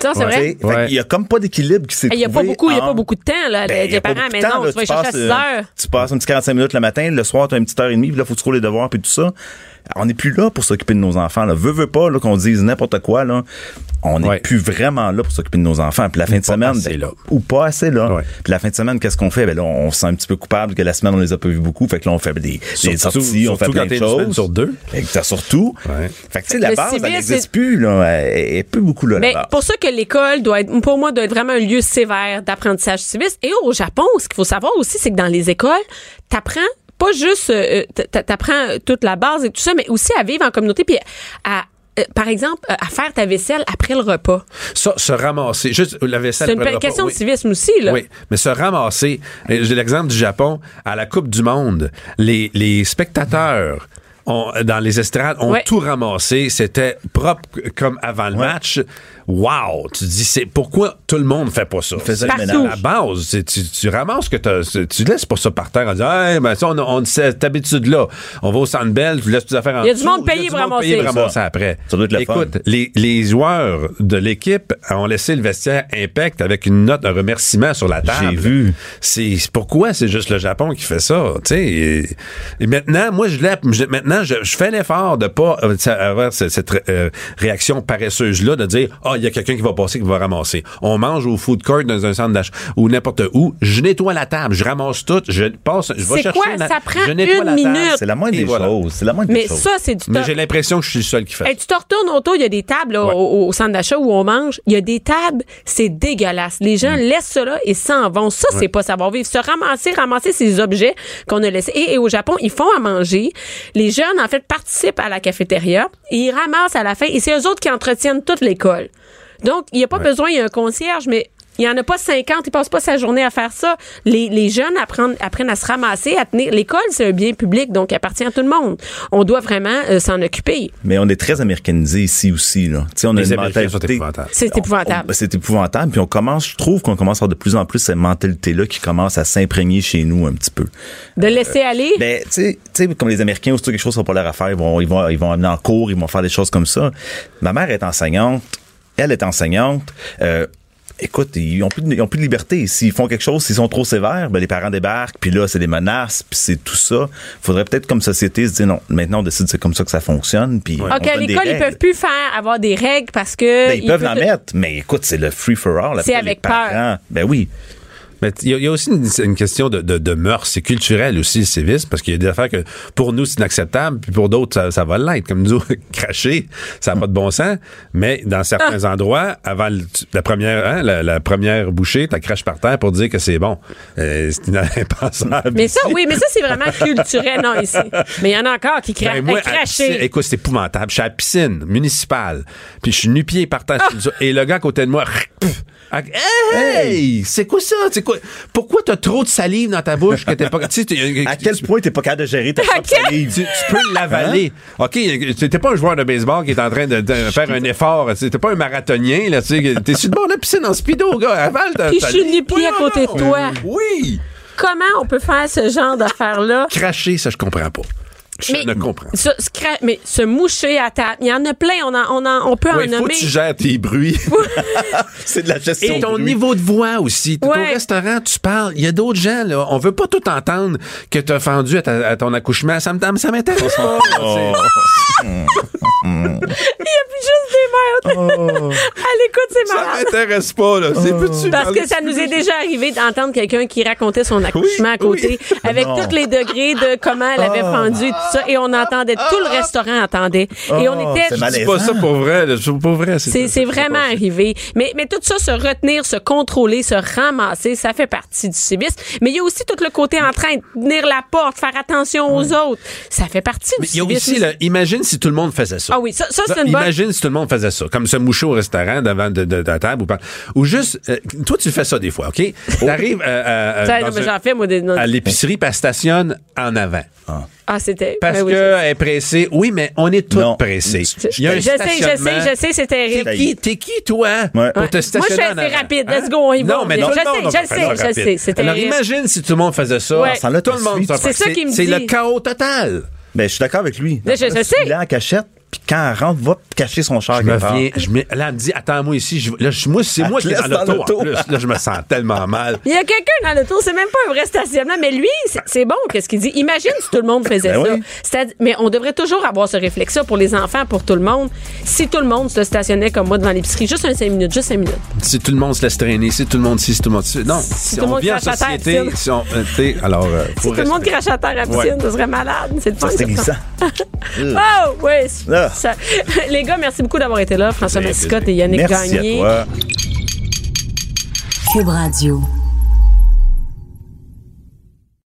Ça, c'est Ouais. vrai? Tu sais, fait qu'il y a comme pas d'équilibre qui s'est Il n'y a pas trouvé beaucoup, il y a pas beaucoup de temps, là. Ben, les parents maison, temps, là. tu vas chercher à passes, 6 euh, heures. Tu passes un petit 45 minutes le matin, le soir, tu as une petite heure et demie, puis là, faut que tu les devoirs, puis tout ça. On n'est plus là pour s'occuper de nos enfants. Là. Veux, veux pas là, qu'on dise n'importe quoi. Là. On n'est Ouais. plus vraiment là pour s'occuper de nos enfants. Puis la fin de pas semaine, assez ben, là. ou pas assez là. Ouais. Puis la fin de semaine, qu'est-ce qu'on fait? Ben là, on se sent un petit peu coupable que la semaine, on les a pas vus beaucoup. Fait que là, on fait des, des Surtout- sorties, on fait plein quand de t'es une semaine choses. sur deux. Fait que t'as surtout. Ouais. Fait que tu sais, la base, civil, elle n'existe plus. Là. Elle elle est plus beaucoup là, Mais la pour ça que l'école doit être, pour moi, doit être vraiment un lieu sévère d'apprentissage civiste. Et au Japon, ce qu'il faut savoir aussi, c'est que dans les écoles, t'apprends pas juste, euh, t'a- t'apprends toute la base et tout ça, mais aussi à vivre en communauté, puis à, euh, par exemple, euh, à faire ta vaisselle après le repas. Ça, se ramasser. Juste la vaisselle. C'est une question de civisme aussi, là. Oui, mais se ramasser. J'ai l'exemple du Japon. À la Coupe du Monde, les, les spectateurs ont, dans les estrades ont Ouais. tout ramassé. C'était propre comme avant le match. Wow! Tu dis, c'est pourquoi tout le monde fait pas ça? faisait le à ménage. la base. c'est- Tu, tu ramasses que t'as- c'est- tu laisses pas ça par terre en disant, hey, ben, ça, on, a- on cette habitude-là. On va au Centre Bell, tu laisses tes affaires en Il y a du monde payé pour ramasser. payé pour Ça. ramasser après. Ça doit être le Écoute, les, les joueurs de l'équipe ont laissé le vestiaire impact avec une note de remerciement sur la table. J'ai vu. C'est pourquoi c'est juste le Japon qui fait ça, tu sais? Et, et maintenant, moi je l'ai je- maintenant je, je fais l'effort de pas euh, avoir cette, cette, euh, réaction paresseuse-là de dire, ah, il y a quelqu'un qui va passer, qui va ramasser. On mange au food court dans un centre d'achat ou n'importe où. Je nettoie la table, je ramasse tout, je passe, je vais C'est chercher. quoi? la- Ça prend je nettoie une la table. minute. C'est la moindre Et des voilà. choses. C'est la moindre Mais des choses. ça, c'est du Mais j'ai l'impression que je suis le seul qui fait. Hey, tu te retournes autour, il y a des tables là, Ouais. au, au centre d'achat où on mange. Il y a des tables, c'est dégueulasse. Les Mm. gens laissent ça là et s'en vont. Ça, c'est pas savoir-vivre. Se ramasser, ramasser ces objets qu'on a laissés. Et, et au Japon, ils font à manger. Les jeunes, en fait, participent à la cafétéria et ils ramassent à la fin. Et c'est eux autres qui entretiennent toute l'école. Donc, il n'y a pas besoin, il y a un concierge, mais il n'y en a pas 50, ils passent pas sa journée à faire ça. Les, les jeunes apprennent, apprennent à se ramasser, à tenir. L'école, c'est un bien public, donc il appartient à tout le monde. On doit vraiment euh, s'en occuper. Mais on est très américanisé ici aussi. Là. Tu sais, on a Les sont mentalité. C'est épouvantable. on- C'est épouvantable. Puis on commence, je trouve qu'on commence à avoir de plus en plus cette mentalité-là qui commence à s'imprégner chez nous un petit peu. De laisser aller? Ben, tu sais- tu sais, comme les Américains, aussitôt quelque chose n'a pas l'air à faire, ils vont, ils vont, ils vont amener en cours, ils vont faire des choses comme ça. Ma mère est enseignante, elle est enseignante. Euh, écoute, ils ont plus de, ils ont plus de liberté. S'ils font quelque chose, s'ils sont trop sévères, ben les parents débarquent, puis là, c'est des menaces, puis c'est tout ça. Faudrait peut-être, comme société, se dire non, maintenant on décide c'est comme ça que ça fonctionne, puis on OK, à l'école, ils peuvent plus faire, avoir des règles parce que. Ben, ils, peuvent en mettre, mais écoute, c'est le free for all. C'est après, les avec peur. parents. Ben oui. Mais il y, a- il y a aussi une, une question de, de, de mœurs, c'est culturel aussi le sévisme, parce qu'il y a des affaires que pour nous c'est inacceptable, puis pour d'autres ça, ça va l'être. Comme nous, <laughs> cracher, ça n'a pas de bon sens, mais dans certains Ah. endroits, avant le- la première hein, la, la première bouchée, tu craches par terre pour dire que c'est bon. Euh, c'est impensable. Mais ça, oui, mais ça, c'est vraiment culturel, non, ici. Mais il y en a encore qui cra Ben, moi, euh, cracher. écoute, c'est épouvantable. Je suis à la piscine municipale, puis je suis nu-pied par terre, sol, et le gars à côté de moi, <laughs> pff, hey, c'est quoi ça? C'est quoi? Pourquoi t'as trop de salive dans ta bouche que t'es pas... Tu sais, t'es- <laughs> À quel point t'es pas capable de gérer ta propre salive? tu, tu peux l'avaler. OK, t'es pas un joueur de baseball qui est en train de, de faire un effort. T'es pas un marathonien. là, T'es sur le bord de la piscine en speedo, gars. Avale ta Puis je suis salive. nu-pied à côté de toi. Oui. Comment on peut faire ce genre d'affaires-là? Cracher, ça, je comprends pas. Je Mais, ne comprends pas. cra- mais se moucher à table, il y en a plein, on, en- on, en- on peut Oui, en faut nommer. que tu gères tes bruits. <laughs> <laughs> C'est de la gestion. Et ton bruit. niveau de voix aussi. T'es Ouais. Au restaurant, tu parles. Il y a d'autres gens, là. On veut pas tout entendre que t'as fendu à, ta- à ton accouchement. Ça me- ça m'intéresse pas. Oh. <laughs> Il y a plus À l'écoute, <laughs> c'est Ça malade. m'intéresse pas, là. C'est peux-tu Parce parler que ça nous est déjà arrivé d'entendre quelqu'un qui racontait son accouchement à côté, avec Non. tous les degrés de comment elle avait fendu et tout ça, et on entendait, tout le restaurant entendait. et on Oh, était... c'est C'est pas ça pour vrai, là. C'est pas vrai. C'est, c'est vraiment arrivé. Mais, mais tout ça, se retenir, se contrôler, se ramasser, ça fait partie du civisme. Mais il y a aussi tout le côté en train de tenir la porte, faire attention aux autres. Ça fait partie Mais du il y a civisme. aussi, là, imagine si tout le monde faisait ça. Ah oui, ça, ça c'est une bonne... imagine si tout le monde faisait ça, comme se moucher au restaurant devant de, de- de la table ou pas. Ou juste, euh, toi tu fais ça des fois, ok? T'arrives euh, euh, Ça, dans non, mais un- j'en fais, moi, des... non. à l'épicerie, puis elle stationne en avant. Ah, c'était... Parce ben oui, qu'elle est pressée. Oui, mais on est tous Non. pressés. Je, Il y a un je sais, je sais, je sais, c'est terrible. T'es qui, t'es qui, toi, Ouais. pour te stationner Moi, je suis rapide. Hein? Let's go, on y va. Non, mais non, Je le sais, je sais, je sais, c'est Alors, terrible. imagine si tout le monde faisait ça. Ouais. Tout le monde C'est ça qui me C'est dit. le chaos total. Ben, je suis d'accord avec lui. Mais je- je sais. Il est en cachette, puis quand elle rentre, va cacher son char Je me viens, je me, là, elle me dit, attends-moi ici. Je, là, je- moi, c'est moi qui est dans l'auto. en l'auto. plus. Là, je me sens tellement mal. Il y a quelqu'un dans le tour, c'est même pas un vrai stationnement, mais lui, c'est- bon, qu'est-ce qu'il dit? Imagine si tout le monde faisait Ben ça. oui. C'est-à-dire- mais on devrait toujours avoir ce réflexe-là pour les enfants, pour tout le monde. Si tout le monde se stationnait comme moi devant l'épicerie, juste un 5 minutes, juste 5 minutes. Si tout le monde se laisse traîner, si tout le monde si, si tout le monde si. Non, si, tout le on monde vit en crache à terre, société, piscine. si on, euh, alors, euh, Si tout le monde crache à terre à la piscine, Ouais. ça serait malade. C'est le fun. Ça, c'est ça. glissant. <laughs> Oh, oui. Ça- <laughs> les gars, merci beaucoup d'avoir été là. François Mascotte et Yannick Merci Gagné. à toi. Cube Radio.